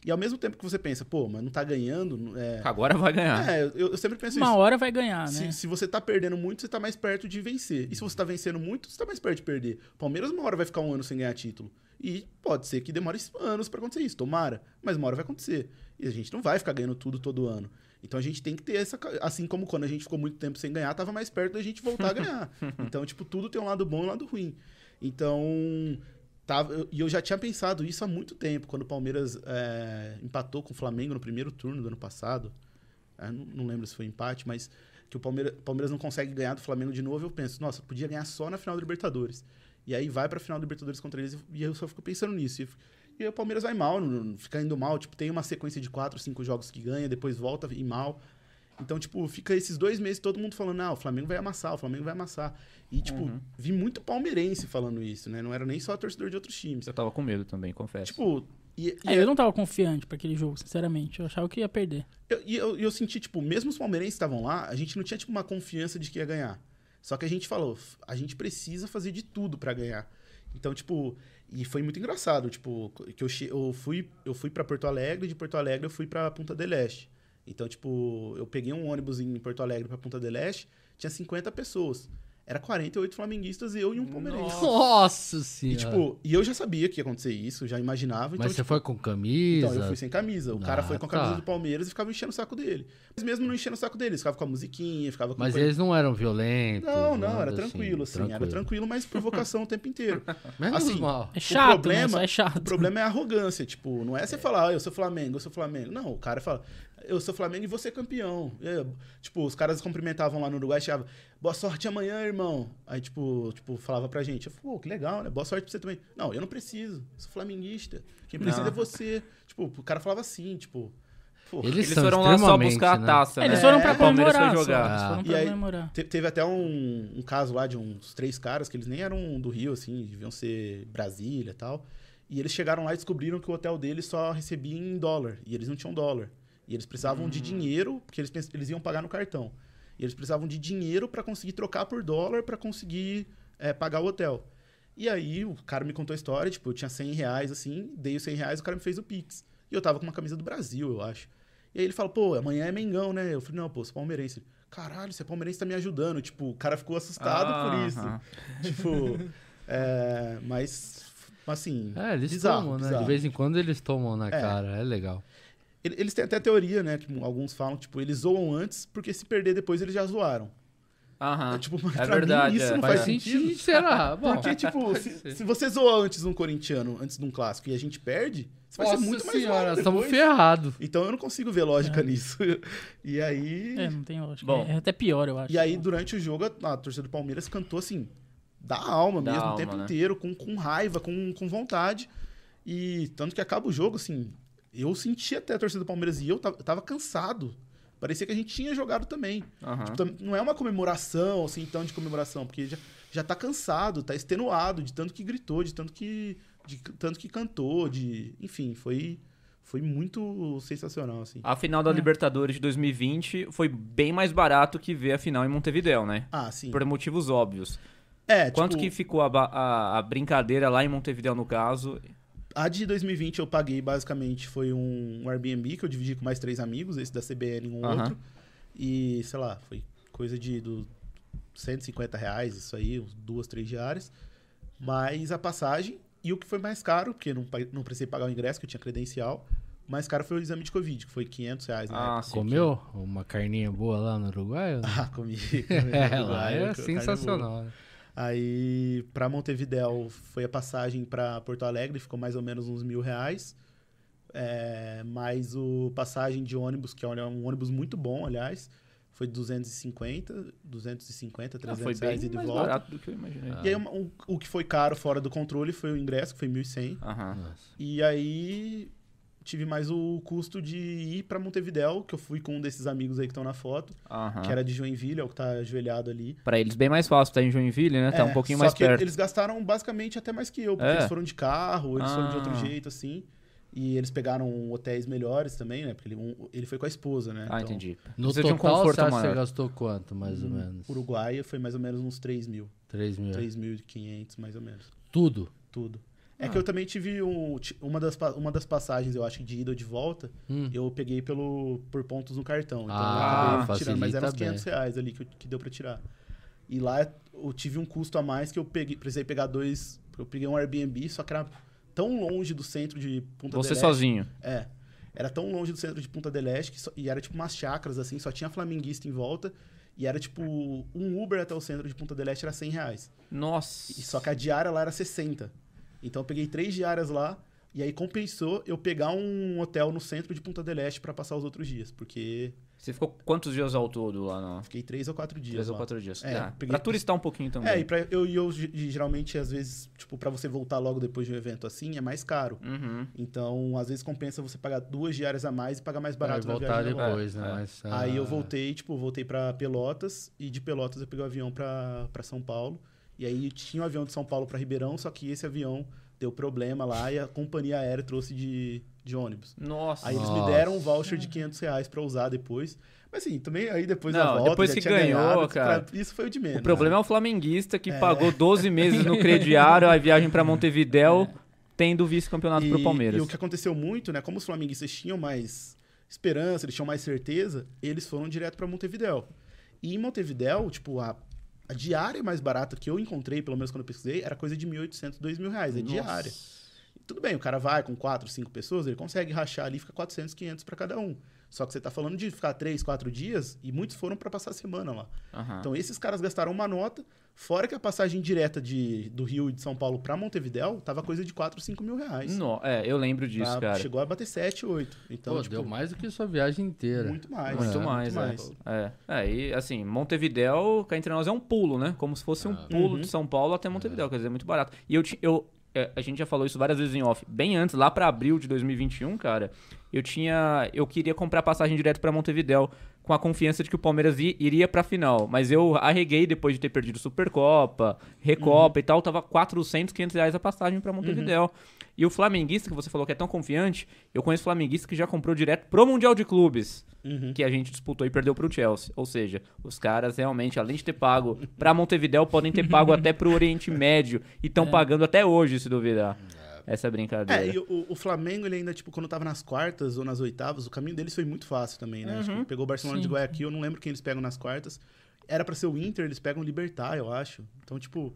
S4: E ao mesmo tempo que você pensa, pô, mas não tá ganhando. É,
S1: Agora vai ganhar.
S4: é, eu, eu sempre penso
S2: Uma
S4: isso.
S2: hora vai ganhar, né?
S4: Se, se você tá perdendo muito, você tá mais perto de vencer. E se você tá vencendo muito, você tá mais perto de perder. O Palmeiras uma hora vai ficar um ano sem ganhar título. E pode ser que demore anos pra acontecer isso, tomara. Mas uma hora vai acontecer. E a gente não vai ficar ganhando tudo todo ano. Então a gente tem que ter essa. Assim como quando a gente ficou muito tempo sem ganhar, tava mais perto da gente voltar a ganhar. Então, tipo, tudo tem um lado bom e um lado ruim. Então. Tava, e eu já tinha pensado isso há muito tempo, quando o Palmeiras é, empatou com o Flamengo no primeiro turno do ano passado. É, não, não lembro se foi empate, mas que o Palmeiras, Palmeiras não consegue ganhar do Flamengo de novo, eu penso, nossa, podia ganhar só na final da Libertadores. E aí vai pra final da Libertadores contra eles e eu só fico pensando nisso. E, e o Palmeiras vai mal, fica indo mal. Tipo, tem uma sequência de quatro, cinco jogos que ganha, depois volta e mal. Então, tipo, fica esses dois meses todo mundo falando, ah, o Flamengo vai amassar, o Flamengo vai amassar. E, tipo,
S1: Uhum.
S4: vi muito palmeirense falando isso, né? Não era nem só torcedor de outros times.
S1: Eu tava com medo também, confesso.
S4: Tipo, e, e
S2: É, eu não tava confiante pra aquele jogo, sinceramente. Eu achava que ia perder.
S4: Eu- E eu, eu senti, tipo, mesmo os palmeirenses que estavam lá, a gente não tinha, tipo, uma confiança de que ia ganhar. Só que a gente falou, "F- a gente precisa fazer de tudo pra ganhar. Então, tipo, e foi muito engraçado, tipo, que eu, eu fui eu fui para Porto Alegre, de Porto Alegre eu fui pra Punta del Este. Então, tipo, eu peguei um ônibus em Porto Alegre pra Punta del Este, tinha 50 pessoas. Era 48 flamenguistas e eu e um palmeirense.
S3: Nossa
S4: E,
S3: senhora.
S4: tipo, e eu já sabia que ia acontecer isso, já imaginava. Então,
S3: Mas você
S4: tipo,
S3: foi com camisa?
S4: então, eu fui sem camisa. O cara
S3: Ah,
S4: foi com a camisa
S3: tá.
S4: do Palmeiras e ficava enchendo o saco dele. Mas mesmo não enchendo o saco dele, ficava com a musiquinha, ficava com
S3: Mas
S4: coisa-
S3: eles não eram violentos?
S4: Não, não,
S3: nada
S4: era tranquilo, assim, era tranquilo, mas provocação o tempo inteiro.
S3: Menos
S4: Assim,
S3: mal.
S2: É chato, né?
S4: problema-
S2: é chato.
S4: O problema é a arrogância, tipo, não é você falar, ah, eu sou Flamengo, eu sou Flamengo. Não, o cara fala, eu sou Flamengo e você é campeão. E aí, tipo, os caras cumprimentavam lá no Uruguai e chamavam, boa sorte amanhã, irmão. Aí, tipo, tipo, falava pra gente, eu falei, pô, que legal, né? Boa sorte pra você também. Não, eu não preciso, eu sou flamenguista. Quem precisa
S1: Não.
S4: é você. Tipo, o cara falava assim, tipo. pô.
S3: Eles,
S1: Eles foram lá só buscar a
S3: né?
S1: taça,
S2: É, eles
S1: né?
S2: foram pra comemorar.
S1: jogar.
S2: Eles foram
S4: E
S2: pra
S4: aí-
S2: comemorar.
S4: Te- teve até um, um caso lá de uns três caras que eles nem eram do Rio, assim, deviam ser Brasília e tal. E eles chegaram lá e descobriram que o hotel deles só recebia em dólar. E eles não tinham dólar. E eles precisavam de dinheiro, porque eles, eles iam pagar no cartão. E eles precisavam de dinheiro para conseguir trocar por dólar para conseguir é, pagar o hotel. E aí o cara me contou a história, tipo, eu tinha 100 reais, assim, dei os 100 reais, o cara me fez o Pix. E eu tava com uma camisa do Brasil, eu acho. E aí ele falou, pô, amanhã é Mengão, né? Eu falei, não, pô, sou palmeirense. Ele, Caralho, você é palmeirense, tá me ajudando. Tipo, o cara ficou assustado por isso.
S1: Aham.
S4: Tipo, é, mas, assim,
S3: É, eles
S4: bizarro,
S3: tomam, né?
S4: bizarro.
S3: De vez em quando eles tomam na
S4: É.
S3: cara, é legal.
S4: Ele- Eles têm até teoria, né? Que alguns falam, tipo, eles zoam antes, porque se perder depois eles já zoaram.
S1: Aham.
S4: É, tipo, mas
S1: É
S4: pra
S1: verdade,
S4: mim isso
S1: é.
S4: não
S3: Faz
S4: faz sentido.
S3: sentido, será? Bom,
S4: Porque, tipo, se, se você zoa antes um corintiano, antes de um clássico, e a gente perde, você vai ser
S3: Nossa
S4: muito mais
S3: senhora,
S4: zoado
S3: estamos
S4: depois.
S3: ferrados.
S4: Então eu não consigo ver lógica nisso. E aí.
S2: É, não tem lógica.
S1: Bom.
S2: é até pior, eu acho.
S4: E aí, durante o jogo, a, a torcida do Palmeiras cantou assim, da alma
S1: Da
S4: mesmo,
S1: alma,
S4: o tempo
S1: né?
S4: inteiro, com, com raiva, com, com vontade. E tanto que acaba o jogo, assim, eu senti até a torcida do Palmeiras e eu tava, eu tava cansado. Parecia que a gente tinha jogado também.
S1: Aham.
S4: Tipo, não é uma comemoração, assim, tão de comemoração, porque já, já tá cansado, tá extenuado de tanto que gritou, de tanto que, de tanto que cantou, de. Enfim, foi, foi muito sensacional, assim.
S1: A final da
S2: É.
S1: Libertadores de 2020 foi bem mais barato que ver a final em Montevidéu, né?
S4: Ah, sim.
S1: Por motivos óbvios.
S4: É,
S1: Quanto
S4: tipo,
S1: que ficou a, a- a brincadeira lá em Montevidéu, no caso?
S4: A de 2020 eu paguei basicamente foi um, um Airbnb que eu dividi com mais três amigos, esse da CBN e um outro. E, sei lá, foi coisa de do 150 reais, isso aí, duas, três diárias. Mais a passagem e o que foi mais caro, porque não, não precisei pagar o ingresso, que eu tinha credencial. O mais caro foi o exame de Covid, que foi 500 reais na
S1: Ah,
S4: época.
S3: Comeu uma carninha boa lá no Uruguai? ou não?
S4: Ah, comi. comi
S3: É,
S4: no
S3: lá
S4: Uruguai,
S3: é
S4: carne boa. Aí, pra Montevidéu, foi a passagem pra Porto Alegre, ficou mais ou menos uns mil reais. É, mais o passagem de ônibus, que é um ônibus muito bom, aliás, foi 250, 250,
S1: Ah,
S4: 300
S1: foi
S4: reais e
S1: mais
S4: volta.
S1: barato do que eu imaginei.
S3: Ah.
S4: E aí, o, o que foi caro fora do controle foi o ingresso, que foi 1.100.
S1: Aham.
S3: Nossa.
S4: E aí, tive mais o custo de ir pra Montevidéu, que eu fui com um desses amigos aí que estão na foto,
S1: Aham.
S4: que era de Joinville, é o que tá ajoelhado ali.
S1: Pra eles bem mais fácil, tá em Joinville, né? Tá
S4: É,
S1: um pouquinho
S4: só
S1: mais
S4: que
S1: perto.
S4: Eles gastaram basicamente até mais que eu, porque
S1: É?
S4: eles foram de carro, eles foram de outro
S1: Ah.
S4: jeito, assim. E eles pegaram hotéis melhores também, né? Porque ele, um- ele foi com a esposa, né?
S1: Ah,
S4: Então,
S1: entendi.
S3: No
S1: de um
S3: total,
S1: conforto
S3: você gastou quanto, mais ou
S4: Hum,
S3: menos?
S4: Uruguai foi mais ou menos uns 3 mil.
S3: 3 mil.
S4: 3.500, mais ou menos.
S3: Tudo.
S4: Tudo. É
S1: Ah.
S4: que eu também tive um, uma, das, uma das passagens, eu acho que de ida ou de volta,
S3: Hum.
S4: eu peguei pelo, por pontos no cartão. Então
S3: Ah,
S4: eu acabei tirando, mas eram uns
S3: facilita
S4: 500 reais ali que, que deu pra tirar. E lá eu tive um custo a mais que eu peguei, precisei pegar dois. Eu peguei um Airbnb, só que era tão longe do centro de Punta
S1: Você sozinho.
S4: É. Era tão longe do centro de Punta del Este que só- e era tipo umas chacras assim, só tinha flamenguista em volta. E era tipo, um Uber até o centro de Punta del Este era 100 reais.
S1: Nossa.
S4: E só que a diária lá era 60. Então eu peguei três diárias lá, E aí compensou eu pegar um hotel no centro de Punta del Este pra passar os outros dias, porque
S1: Você ficou quantos dias ao todo lá? No...
S4: fiquei três ou quatro dias
S1: Três ou
S4: lá.
S1: quatro dias.
S4: É,
S1: Ah,
S4: peguei-
S1: Pra turistar um pouquinho também.
S4: É, e pra, eu, e eu ge- geralmente, às vezes, tipo, pra você voltar logo depois de um evento assim, é mais caro.
S1: Uhum.
S4: Então, às vezes compensa você pagar duas diárias a mais e pagar mais barato na
S3: voltar depois, né?
S1: É.
S3: Mas,
S4: Aí eu
S3: ah,
S4: voltei, tipo, voltei pra Pelotas e de Pelotas eu peguei o avião pra, pra São Paulo. E aí tinha um avião de São Paulo pra Ribeirão, só que esse avião deu problema lá e a companhia aérea trouxe de, de ônibus.
S1: Nossa.
S4: Aí eles me
S3: Nossa.
S4: deram um voucher de 500 reais pra usar depois. Mas assim, também aí depois da
S1: Não,
S4: volta
S1: depois
S4: já
S1: que
S4: tinha
S1: ganhou,
S4: ganhado,
S1: cara.
S4: Isso foi o de menos.
S1: O problema é o flamenguista que pagou 12 meses no crediário, a viagem pra Montevidéu, tendo vice-campeonato pro Palmeiras.
S4: E o que aconteceu muito, né? Como os flamenguistas tinham mais esperança, eles tinham mais certeza, eles foram direto pra Montevidéu. E em Montevidéu, tipo, a, a diária mais barata que eu encontrei, pelo menos quando eu pesquisei, era coisa de 1.800, 2.000 reais. É diária. Tudo bem, o cara vai com 4, 5 pessoas, ele consegue rachar ali, fica 400, 500 pra cada um. Só que você tá falando de ficar 3, 4 dias e muitos foram pra passar a semana lá.
S1: Aham.
S4: Então esses caras gastaram uma nota, fora que a passagem direta de, do Rio e de São Paulo pra Montevidéu tava coisa de 4, 5 mil reais.
S1: No- é, eu lembro disso,
S4: Tá?
S1: cara.
S4: Chegou a bater 7, 8. Então,
S3: Pô,
S4: tipo,
S3: deu mais do que sua viagem inteira.
S4: muito mais.
S1: Muito
S3: É,
S1: mais,
S4: muito
S1: é.
S4: mais.
S1: É. é, e assim, Montevidéu, cá entre nós, é um pulo, né? Como se fosse um pulo
S4: Uhum.
S1: de São Paulo até Montevidéu, quer dizer, é muito barato. E eu, eu é, a gente já falou isso várias vezes em off. Bem antes, lá pra abril de 2021, cara, eu tinha. Eu queria comprar passagem direto pra Montevidéu com a confiança de que o Palmeiras iria pra final. Mas eu arreguei depois de ter perdido Supercopa, Recopa
S4: Uhum.
S1: e tal. Tava 400, 500 reais a passagem pra Montevidéu. E o flamenguista, que você falou que é tão confiante, eu conheço flamenguista que já comprou direto pro Mundial de Clubes
S4: Uhum.
S1: que a gente disputou e perdeu pro Chelsea. Ou seja, os caras realmente, além de ter pago pra Montevidéu, podem ter pago até pro Oriente Médio e estão pagando até hoje, se duvidar. Essa
S4: É,
S1: brincadeira.
S4: e o, o Flamengo, ele ainda, tipo, quando tava nas quartas ou nas oitavas, o caminho deles foi muito fácil também, né? Acho que pegou o Barcelona de
S2: Sim.
S4: Guayaquil, eu não lembro quem eles pegam nas quartas. Era pra ser o Inter, eles pegam o Libertar, eu acho. Então, tipo,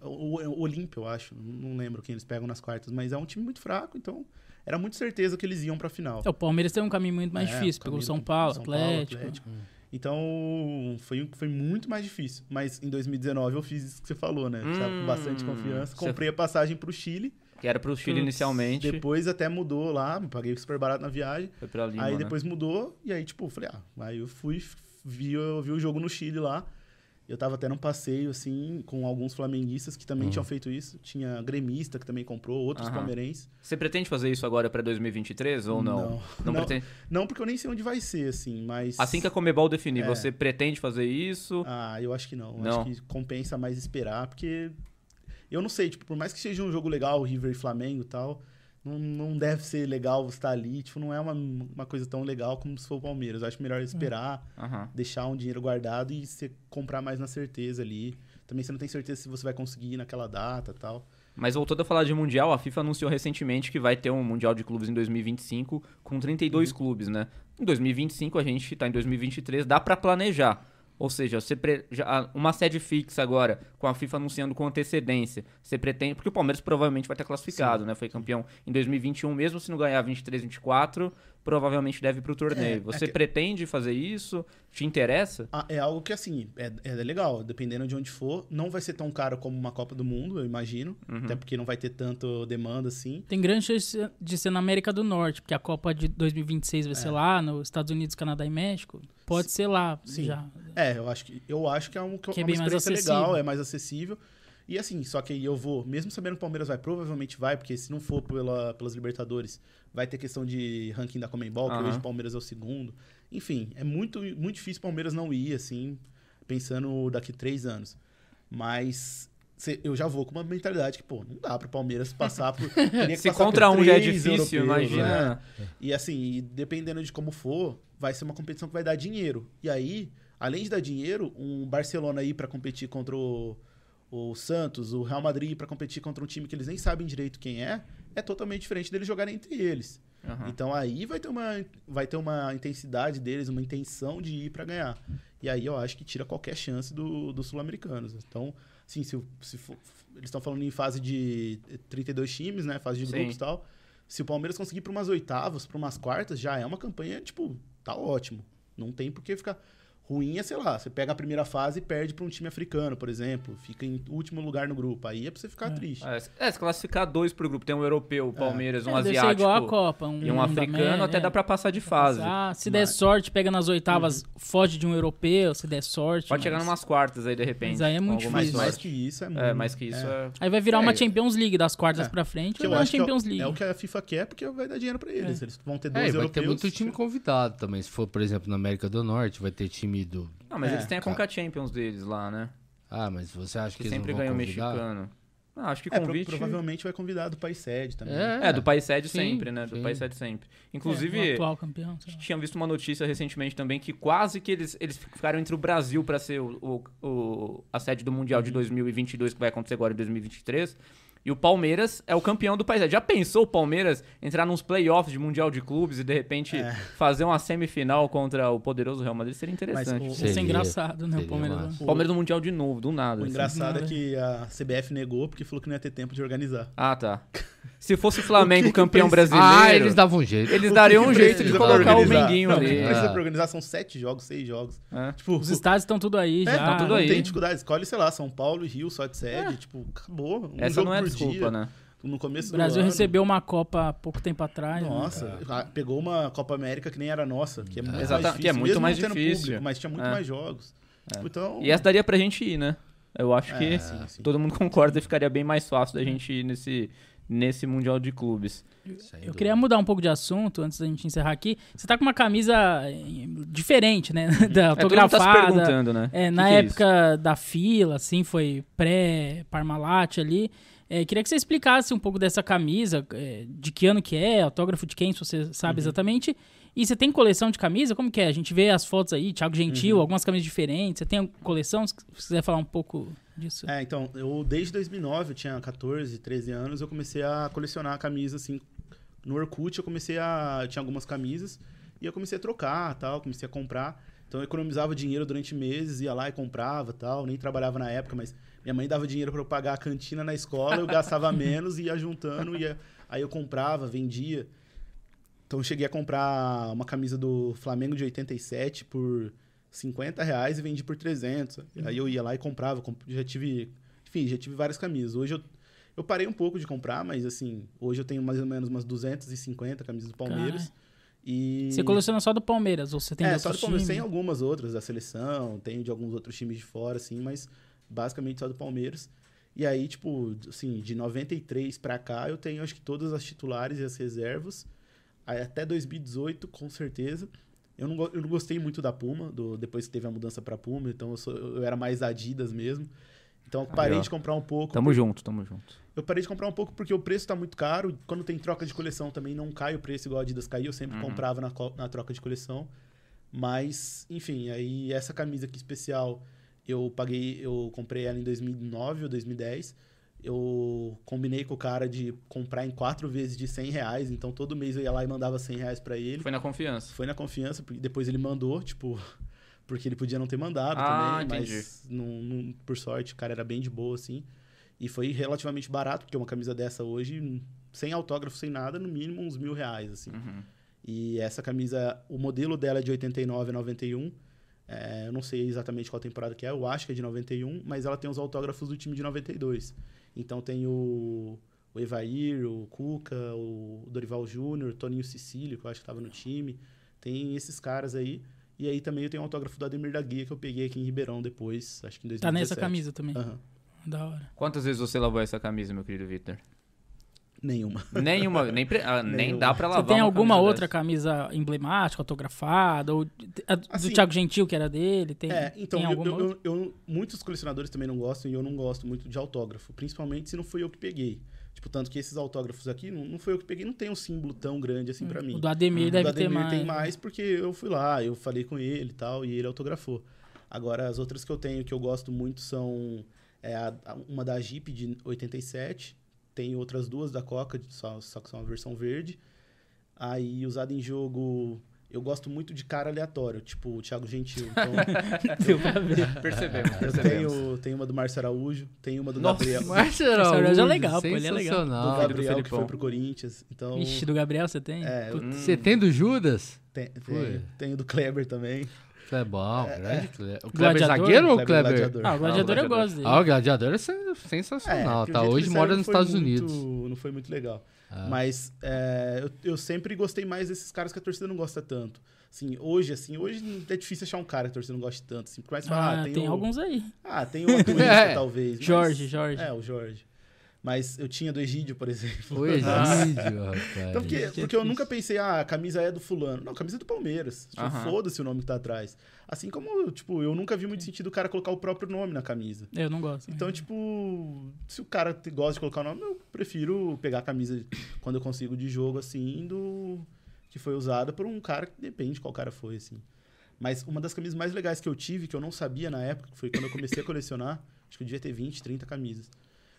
S4: o, o, o Olímpia, eu acho. Não lembro quem eles pegam nas quartas, mas é um time muito fraco, então era muito certeza que eles iam pra final.
S2: É, o Palmeiras tem um caminho muito mais
S4: É,
S2: difícil.
S4: o
S2: Pegou
S4: caminho
S2: São Paulo,
S4: São Paulo,
S2: Atlético.
S4: Atlético. Então, foi, foi muito mais difícil. Mas em 2019 eu fiz isso que você falou, né? Tava com bastante
S1: Hum,
S4: confiança. Comprei a passagem pro Chile.
S1: Que era pro Chile
S2: Putz,
S1: inicialmente.
S4: Depois até mudou lá, paguei super barato na viagem.
S1: Foi pra Lima,
S4: aí
S1: né?
S4: depois mudou, e aí, tipo, eu falei, ah, aí eu fui, vi, eu vi o jogo no Chile lá. Eu tava até num passeio, assim, com alguns flamenguistas que também tinham feito isso. Tinha gremista que também comprou, outros
S1: Aham.
S4: palmeirenses.
S1: Você pretende fazer isso agora pra 2023 ou não?
S4: Não.
S1: Não,
S4: Não.
S1: pretende?
S4: Não, porque eu nem sei onde vai ser, assim, mas.
S1: Assim que a Comebol definir,
S4: É.
S1: você pretende fazer isso?
S4: Ah, eu acho que não.
S1: Não.
S4: Acho que compensa mais esperar, porque. Eu não sei, tipo, por mais que seja um jogo legal, River e Flamengo e tal, não, não deve ser legal você estar ali. Tipo, não é uma, uma coisa tão legal como se for o Palmeiras. Eu acho melhor esperar,
S1: Aham.
S4: deixar um dinheiro guardado e você comprar mais na certeza ali. Também você não tem certeza se você vai conseguir ir naquela data e tal.
S1: Mas voltando a falar de Mundial, a FIFA anunciou recentemente que vai ter um Mundial de Clubes em 2025 com 32
S4: Uhum.
S1: clubes, né? Em 2025 a gente tá em 2023, dá pra planejar. Ou seja, você pre- já- uma sede fixa agora, com a FIFA anunciando com antecedência. Você pretende. Porque o Palmeiras provavelmente vai estar classificado, né? Foi campeão em 2021, mesmo se não ganhar 23, 24, provavelmente deve ir pro torneio.
S4: É,
S1: você
S4: é que-
S1: pretende fazer isso? Te interessa?
S4: Ah, é algo que, assim, é, é legal. Dependendo de onde for, não vai ser tão caro como uma Copa do Mundo, eu imagino.
S1: Uhum.
S4: Até porque não vai ter tanto demanda assim.
S2: Tem grande chance de ser na América do Norte, porque a Copa de 2026 vai ser lá, nos Estados Unidos, Canadá e México. Pode ser lá
S4: Sim.
S2: já.
S4: É, eu acho que, eu acho que é, um, que
S2: Que é
S4: uma
S2: bem mais
S4: experiência legal,
S2: acessível.
S4: é mais acessível. E assim, só que aí eu vou, mesmo sabendo que o Palmeiras vai, provavelmente vai, porque se não for pela, pelas Libertadores, vai ter questão de ranking da Comembol, que
S1: Aham.
S4: hoje o Palmeiras é o segundo. Enfim, é muito, muito difícil o Palmeiras não ir, assim, pensando daqui três anos. Mas eu já vou com uma mentalidade que, pô, não dá pro Palmeiras passar por.
S1: Se
S4: passar por
S1: contra um já é difícil,
S4: né?
S1: imagina.
S4: E assim, dependendo de como for, vai ser uma competição que vai dar dinheiro. E aí, além de dar dinheiro, um Barcelona ir pra competir contra o, o Santos, o Real Madrid pra competir contra um time que eles nem sabem direito quem é, é totalmente diferente deles jogarem entre eles.
S1: Aham.
S4: Então aí vai ter uma vai ter uma intensidade deles, uma intenção de ir pra ganhar. E aí eu acho que tira qualquer chance do- dos sul-americanos. Então, assim, se, se for- eles estão falando em fase de 32 times, né, fase de
S1: Sim.
S4: grupos e tal. Se o Palmeiras conseguir para umas oitavas, para umas quartas, já é uma campanha, tipo, tá ótimo. Não tem por que ficar Ruim é, sei lá, você pega a primeira fase e perde pra um time africano, por exemplo. Fica em último lugar no grupo. Aí é pra você ficar triste.
S1: É, é, se classificar dois pro grupo, tem um europeu, o Palmeiras, um
S2: É, deve ser
S1: asiático
S2: igual a Copa. Um,
S1: e um africano, até
S2: é.
S1: dá pra passar de fase.
S2: Ah, se der
S4: Mas-
S2: sorte, pega nas oitavas, foge de um europeu, se der sorte.
S1: Pode chegar
S2: mas-
S1: numas quartas aí, de repente.
S2: Mas aí é muito difícil.
S4: mais
S1: sorte.
S4: que isso é muito.
S1: É, mais que isso é...
S2: Aí vai virar uma
S4: É.
S2: Champions League das quartas
S4: É.
S2: pra frente,
S4: Que
S2: vai virar uma
S4: é
S2: Champions League.
S4: é o que a FIFA quer, porque vai dar dinheiro pra eles. Eles vão ter
S3: É,
S4: dois
S3: vai
S4: europeus.
S3: ter muito time convidado também. Se for, por exemplo, na América do Norte, vai ter time do.
S1: Não, mas
S4: É,
S1: eles têm a
S3: cara.
S1: Conca Champions deles lá, né?
S3: Ah, mas você acha que,
S1: Que
S3: eles
S1: sempre
S3: não vão
S1: ganha o
S3: convidar?
S1: mexicano. Ah, acho que
S4: É, pro-
S1: convite...
S4: provavelmente vai convidar do país sede também.
S1: É, do país sede
S3: Sim,
S1: sempre, né? Do
S3: sim.
S1: país sede sempre.
S2: É,
S1: Inclusive,
S2: o atual campeão.
S1: tinha visto uma notícia recentemente também que quase que eles, eles ficaram entre o Brasil pra ser o, o- o- a sede do Mundial de 2022, que vai acontecer agora em 2023. E o Palmeiras é o campeão do país. sede. Já pensou o Palmeiras entrar nos playoffs de Mundial de Clubes e de repente
S4: É.
S1: fazer uma semifinal contra o poderoso Real Madrid? Seria interessante.
S4: o-
S2: Isso é
S3: Seria-
S2: engraçado, né? O
S3: seria
S2: Palmeiras.
S3: massa.
S1: O Palmeiras no Mundial de novo, do nada.
S4: O
S1: assim.
S4: engraçado é que a CBF negou porque falou que não ia ter tempo de organizar.
S1: Ah, tá. Se fosse o Flamengo
S4: O que que
S1: campeão
S4: precisa-
S1: brasileiro,
S3: Ah, eles davam um jeito.
S1: eles
S4: O
S1: dariam
S4: que
S1: um
S4: que
S1: jeito de colocar o? Menguinho
S4: Não, O que
S1: ali.
S4: que precisa
S3: Ah.
S4: pra organizar são sete jogos, seis jogos.
S1: É.
S4: Tipo,
S2: Os estádios estão tudo aí
S4: é,
S2: já.
S1: tá tudo
S4: não
S1: aí.
S4: tem dificuldade. Escolhe, sei lá, São Paulo e Rio só de sede. Tipo, acabou. Um
S1: Essa
S4: jogo
S1: não é
S4: por
S1: desculpa,
S4: dia.
S1: né?
S4: No começo
S2: O Brasil
S4: do ano.
S2: recebeu uma Copa há pouco tempo atrás. né?
S4: Nossa, ah, pegou uma Copa América que nem era nossa, que é muito
S1: Exata-
S4: mais difícil.
S1: que é muito
S4: mesmo
S1: mais difícil.
S4: Público, mas tinha muito
S1: É.
S4: mais jogos. Então,
S1: E essa daria pra gente ir, né? Eu acho
S4: É,
S1: que
S4: sim, sim.
S1: todo mundo concorda e ficaria bem mais fácil da gente ir nesse, nesse Mundial de Clubes.
S2: Eu queria mudar um pouco de assunto antes da gente encerrar aqui. Você tá com uma camisa eh, diferente, né? Da
S1: É, todo mundo tá se
S2: autografada.
S1: perguntando, né?
S2: É,
S1: Que
S2: na
S1: que é
S2: época da fila, assim, foi pré-Parmalat ali. É, queria que você explicasse um pouco dessa camisa, é, de que ano que é, autógrafo de quem, se você
S1: Uhum.
S2: sabe exatamente. E você tem coleção de camisa? Como que é? A gente vê as fotos aí, Thiago Gentil,
S1: Uhum.
S2: algumas camisas diferentes. Você tem coleção? Se você quiser falar um pouco disso.
S4: É, então, eu desde 2009, eu tinha 14, 13 anos, eu comecei a colecionar camisa, assim. No Orkut eu comecei a... Eu tinha algumas camisas e eu comecei a trocar, tal, comecei a comprar. Então eu economizava dinheiro durante meses, ia lá e comprava, tal, nem trabalhava na época, mas minha mãe dava dinheiro para eu pagar a cantina na escola, eu gastava menos e ia juntando, ia... aí eu comprava, vendia. Então eu cheguei a comprar uma camisa do Flamengo de 87 por 50 reais e vendi por 300. Aí eu ia lá e comprava. comp- Já tive, enfim, já tive várias camisas. Hoje eu, eu parei um pouco de comprar, mas assim, hoje eu tenho mais ou menos umas 250 camisas do Palmeiras. E...
S2: Você coleciona só do Palmeiras, ou você tem
S4: É, só do Palmeiras. Tem algumas outras da seleção, tem de alguns outros times de fora, assim, mas basicamente só do Palmeiras. E aí, tipo, assim, de 93 pra cá, eu tenho acho que todas as titulares e as reservas. Aí, até 2018, com certeza. Eu não, eu não gostei muito da Puma, do, depois que teve a mudança pra Puma, então eu, sou- eu era mais Adidas mesmo. Então eu parei
S1: ó.
S4: de comprar um pouco.
S1: Tamo junto, tamo junto.
S4: Eu parei de comprar um pouco porque o preço tá muito caro. Quando tem troca de coleção também não cai o preço igual a Adidas caiu. Eu sempre
S1: Uhum.
S4: comprava na, na troca de coleção. Mas, enfim, aí essa camisa aqui especial, eu paguei, eu comprei ela em 2009 ou 2010. Eu combinei com o cara de comprar em quatro vezes de 100 reais. Então todo mês eu ia lá e mandava 100 reais pra ele.
S1: Foi na confiança.
S4: Foi na confiança, porque depois ele mandou, tipo, porque ele podia não ter mandado
S1: Ah,
S4: também,
S1: entendi.
S4: mas não, não- por sorte o cara era bem de boa, assim. E foi relativamente barato, porque uma camisa dessa hoje, sem autógrafo, sem nada, no mínimo uns mil reais, assim.
S1: Uhum.
S4: E essa camisa, o modelo dela é de 89 a 91. É, eu não sei exatamente qual temporada que é, eu acho que é de 91, mas ela tem os autógrafos do time de 92. Então tem o, o Evair, o Cuca, o Dorival Júnior, o Toninho Cecílio, que eu acho que estava no time. Tem esses caras aí. E aí também eu tenho o autógrafo do Ademir da Guia, que eu peguei aqui em Ribeirão depois, acho que em 2017.
S2: Tá nessa camisa também.
S4: Aham.
S2: Da hora.
S1: Quantas vezes você lavou essa camisa, meu querido Victor?
S4: Nenhuma.
S1: Nenhuma, nem, pre- ah, nem
S4: Nenhuma.
S1: dá pra
S2: Você
S1: lavar
S2: tem
S1: uma
S2: alguma
S1: camisa
S2: outra
S1: dessa.
S2: camisa emblemática, autografada? Ou a do
S4: Assim-
S2: Thiago Gentil, que era dele? Tem,
S4: É, então,
S2: tem
S4: eu-
S2: alguma
S4: eu,
S2: outra?
S4: eu- eu- muitos colecionadores também não gostam e eu não gosto muito de autógrafo, principalmente se não fui eu que peguei. Tipo, tanto que esses autógrafos aqui, não, não foi eu que peguei, não tem um símbolo tão grande assim pra mim.
S2: O do Ademir
S4: O
S2: deve
S4: do Ademir
S2: ter mais.
S4: tem mais porque eu fui lá, eu falei com ele e tal, e ele autografou. Agora, as outras que eu tenho que eu gosto muito são é, a- uma da Jeep de 87, tem outras duas da Coca, só, só que são a versão verde. Aí, usado em jogo, eu gosto muito de cara aleatório, tipo o Thiago Gentil. Então,
S2: Deu pra ver.
S1: Percebemos,
S4: eu
S1: percebemos.
S4: tenho, tenho uma do Márcio Araújo, tenho uma do
S1: Nossa,
S4: Gabriel.
S3: Márcio Araújo,
S2: é legal, pô, ele é legal.
S4: Do Gabriel, que foi pro Corinthians. Então,
S2: Ixi, do Gabriel você tem?
S4: é, eu.
S3: Você tem do Judas?
S4: tenho,
S3: Foi.
S4: tenho, tenho do Kleber também.
S3: Clebão, grande Kleber. O Kleber
S2: Gladiador?
S3: zagueiro ou o
S4: Kleber? Gladiador.
S2: Ah, o gladiador eu
S1: gladiador.
S2: gosto dele.
S3: Ah, o gladiador é sen- sensacional,
S4: porque
S3: tá? Hoje mora nos Estados
S4: muito-
S3: Unidos.
S4: Não foi muito legal.
S3: Ah.
S4: Mas é, eu, eu sempre gostei mais desses caras que a torcida não gosta tanto. Assim, hoje, assim, hoje é difícil achar um cara que a torcida não gosta tanto. Assim, mas
S2: Ah,
S4: ah,
S2: tem,
S4: tem, o,
S2: alguns aí.
S4: Ah, tem o Atuista,
S3: É.
S4: talvez. mas-
S2: Jorge, Jorge.
S4: É, o Jorge. Mas eu tinha do Egídio, por exemplo.
S3: O Egídio, rapaz.
S4: Então, porque, porque eu nunca pensei, ah, a camisa é do fulano. Não, a camisa é do Palmeiras. Tipo,
S1: Aham.
S4: Foda-se o nome que tá atrás. Assim como, tipo, eu nunca vi muito sentido o cara colocar o próprio nome na camisa.
S2: Eu não gosto.
S4: Então, tipo, se o cara gosta de colocar o nome, eu prefiro pegar a camisa quando eu consigo de jogo, assim, do que foi usada por um cara que depende qual cara foi, assim. Mas uma das camisas mais legais que eu tive, que eu não sabia na época, foi quando eu comecei a colecionar, acho que eu devia ter 20, 30 camisas.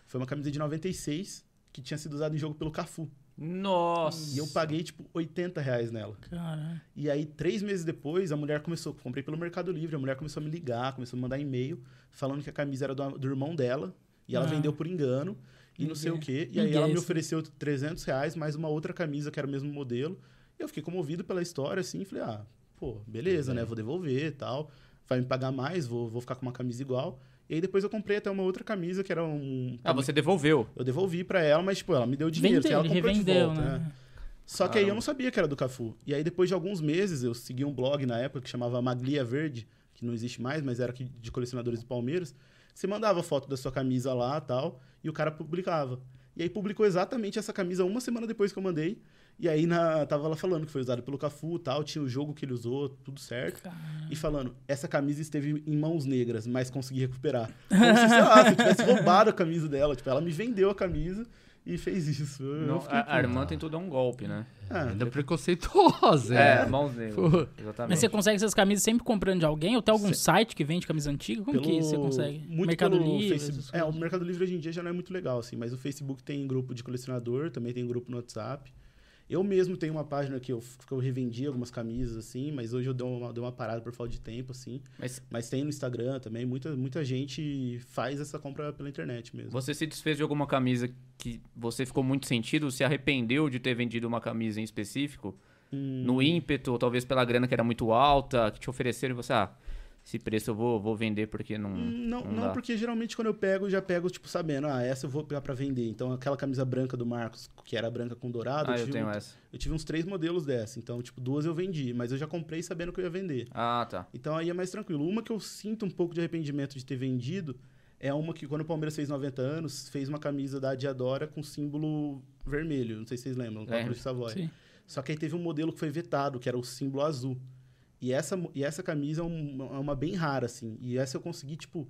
S4: Foi uma camisa de 96, que tinha sido usada em jogo pelo Cafu.
S1: Nossa.
S4: E eu paguei, tipo, 80 reais nela.
S2: Caralho.
S4: E aí, três meses depois, a mulher começou, comprei pelo Mercado Livre, a mulher começou a me ligar, começou a me mandar e-mail, falando que a camisa era do, do irmão dela, e ela
S2: Ah.
S4: vendeu por engano, e não sei o quê. E aí ela me ofereceu 300 reais, mais uma outra camisa que era o mesmo modelo. E eu fiquei comovido pela história, assim, e falei, ah, pô, beleza, né, vou devolver e tal, vai me pagar mais, vou, vou ficar com uma camisa igual. E aí depois eu comprei até uma outra camisa, que era um...
S1: Ah, você devolveu.
S4: Eu devolvi pra ela, mas, tipo, ela me deu dinheiro,
S2: Vendeu,
S4: ela comprou de
S2: revendeu,
S4: volta,
S2: né?
S4: né? Só que aí eu não sabia que era do Cafu. E aí, depois de alguns meses, eu segui um blog na época que chamava Maglia Verde, que não existe mais, mas era de colecionadores do Palmeiras. Você mandava foto da sua camisa lá tal, e o cara publicava. E aí publicou exatamente essa camisa uma semana depois que eu mandei. E aí na, tava lá falando que foi usado pelo Cafu tal, tinha o jogo que ele usou, tudo certo. E falando, essa camisa esteve em mãos negras, mas consegui recuperar. Como se, sei lá, se eu tivesse roubado a camisa dela. Tipo, ela me vendeu a camisa e fez isso. Eu
S1: Não, a, a irmã tentou dar um golpe, né?
S4: Ah,
S3: Ainda preconceituosa.
S1: É,
S3: É.
S1: mãos negras.
S3: Pô.
S1: Exatamente.
S2: Mas você consegue essas camisas sempre comprando de alguém? Ou tem algum site que vende camisa antiga? Como que você consegue?
S4: Muito
S2: Mercado
S4: pelo
S2: Livre?
S4: Facebook. É, o. Mercado Livre hoje em dia já não é muito legal, assim, mas o Facebook tem grupo de colecionador, também tem grupo no WhatsApp. Eu mesmo tenho uma página que eu, que eu revendi algumas camisas, assim, mas hoje eu dei uma, dei uma parada por falta de tempo, assim.
S1: Mas
S4: Mas tem no Instagram também, muita, muita gente faz essa compra pela internet mesmo.
S1: você se desfez de alguma camisa que você ficou muito sentido? Se arrependeu de ter vendido uma camisa em específico?
S4: Hum,
S1: No ímpeto, ou talvez pela grana que era muito alta, que te ofereceram e você, ah, esse preço eu vou, vou vender porque não.
S4: Hum, Não,
S1: não
S4: não,
S1: dá.
S4: porque geralmente quando eu pego, eu já pego, tipo, sabendo, ah, essa eu vou pegar pra vender. Então, aquela camisa branca do Marcos, que era branca com dourado,
S1: Ah, eu
S4: tive
S1: tenho
S4: um-
S1: essa.
S4: eu tive uns três modelos dessa. Então, tipo, duas eu vendi, mas eu já comprei sabendo que eu ia vender.
S1: Ah, tá.
S4: Então aí é mais tranquilo. Uma que eu sinto um pouco de arrependimento de ter vendido é uma que quando o Palmeiras fez 90 anos, fez uma camisa da Adiadora com símbolo vermelho. Não sei se vocês lembram, com a. Cruz Savoy.
S2: Sim.
S4: Só que aí teve um modelo que foi vetado, que era o símbolo azul. E essa, e essa camisa é uma, é uma bem rara, assim. E essa eu consegui, tipo...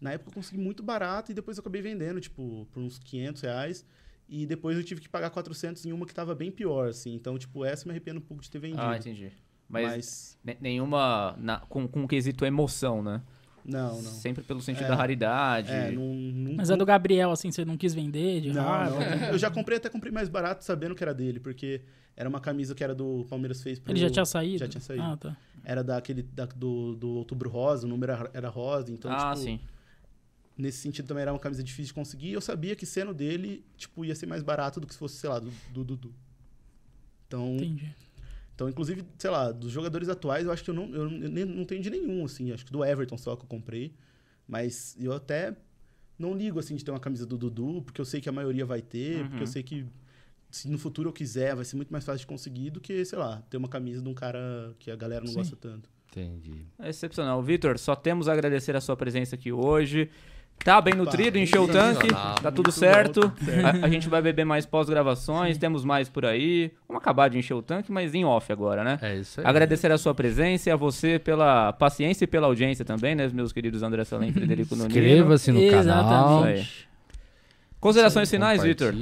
S4: Na época eu consegui muito barato e depois eu acabei vendendo, tipo, por uns 500 reais. E depois eu tive que pagar 400 em uma que tava bem pior, assim. Então, tipo, essa eu me arrependo um pouco de ter vendido.
S1: Ah, entendi. Mas,
S4: Mas,
S1: ne- nenhuma na- com, com quesito emoção, né?
S4: Não, não.
S1: Sempre pelo sentido
S4: É.
S1: da raridade.
S4: É, não, não
S2: Mas a do Gabriel, assim, você não quis vender de
S4: Não,
S2: raiva?
S4: não. Eu já comprei, até comprei mais barato sabendo que era dele, porque era uma camisa que era do Palmeiras fez pro...
S2: Ele já tinha saído?
S4: Já tinha saído.
S2: Ah, tá.
S4: Era daquele, da, do, do Outubro Rosa, o número era- era rosa, então,
S1: ah,
S4: tipo,
S1: sim.
S4: nesse sentido também era uma camisa difícil de conseguir. E eu sabia que sendo dele, tipo, ia ser mais barato do que se fosse, sei lá, do do Dudu. Então,
S2: Entendi.
S4: Então, inclusive, sei lá, dos jogadores atuais, eu acho que eu não, eu nem- não tenho de nenhum, assim. Acho que do Everton só que eu comprei. Mas eu até não ligo, assim, de ter uma camisa do Dudu, porque eu sei que a maioria vai ter, porque eu
S1: Uhum.
S4: sei que se no futuro eu quiser, vai ser muito mais fácil de conseguir do que, sei lá, ter uma camisa de um cara que a galera não
S2: Sim.
S4: gosta tanto.
S3: Entendi.
S1: É excepcional. Vitor, só temos a agradecer a sua presença aqui hoje. Tá bem nutrido, encheu o tanque, tá tudo
S4: Muito
S1: certo.
S4: bom, tudo certo.
S1: A, a gente vai beber mais pós-gravações, temos mais por aí. Vamos acabar de encher o tanque, mas em off agora, né?
S3: É isso aí.
S1: Agradecer a sua presença e a você pela paciência e pela audiência também, né, meus queridos André Salem e Frederico Nunes.
S3: Inscreva-se no canal.
S2: Exatamente.
S1: Considerações finais, Vitor?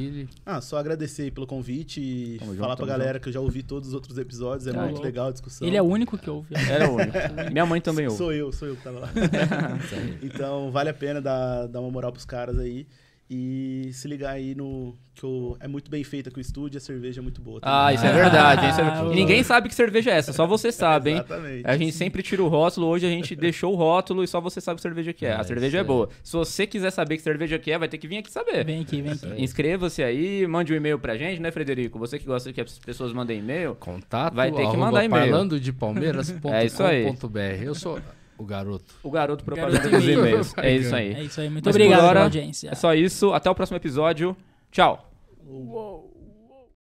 S4: Ah, só agradecer aí pelo convite e
S1: Tamo junto,
S4: falar pra
S1: tamo
S4: galera que eu já ouvi todos os outros episódios, é
S1: Ah,
S4: muito legal a discussão.
S2: Ele é o único que ouve.
S1: Era o único. Minha mãe também ouve.
S4: Sou eu, sou eu que tava lá. então, vale a pena dar, dar uma moral pros caras aí. E se ligar aí no. que o- é muito bem feita com o estúdio e a cerveja é muito boa.
S1: Ah,
S4: também.
S1: isso é verdade. Isso é-
S2: Ah,
S1: E ninguém sabe que cerveja é essa, só você sabe, hein?
S4: Exatamente.
S1: A gente sempre tira o rótulo, hoje a gente deixou o rótulo e só você sabe que cerveja que é.
S3: É,
S1: A cerveja é boa. Se você quiser saber que cerveja que é, vai ter que vir aqui saber.
S2: Vem aqui, vem aqui.
S1: Inscreva-se aí, mande um e-mail pra gente, né, Frederico? Você que gosta que as pessoas mandem e-mail.
S3: Contato
S1: Vai ter que mandar e-mail.
S3: Falando de palmeiras.com.br.
S1: É isso aí.
S3: Eu sou o garoto.
S1: O garoto propaganda dos
S2: e-mail.
S1: e-mails. É isso aí.
S2: É isso aí. Muito
S1: Mas
S2: obrigado pela audiência.
S1: É só isso. Até o próximo episódio. Tchau.
S2: Uou.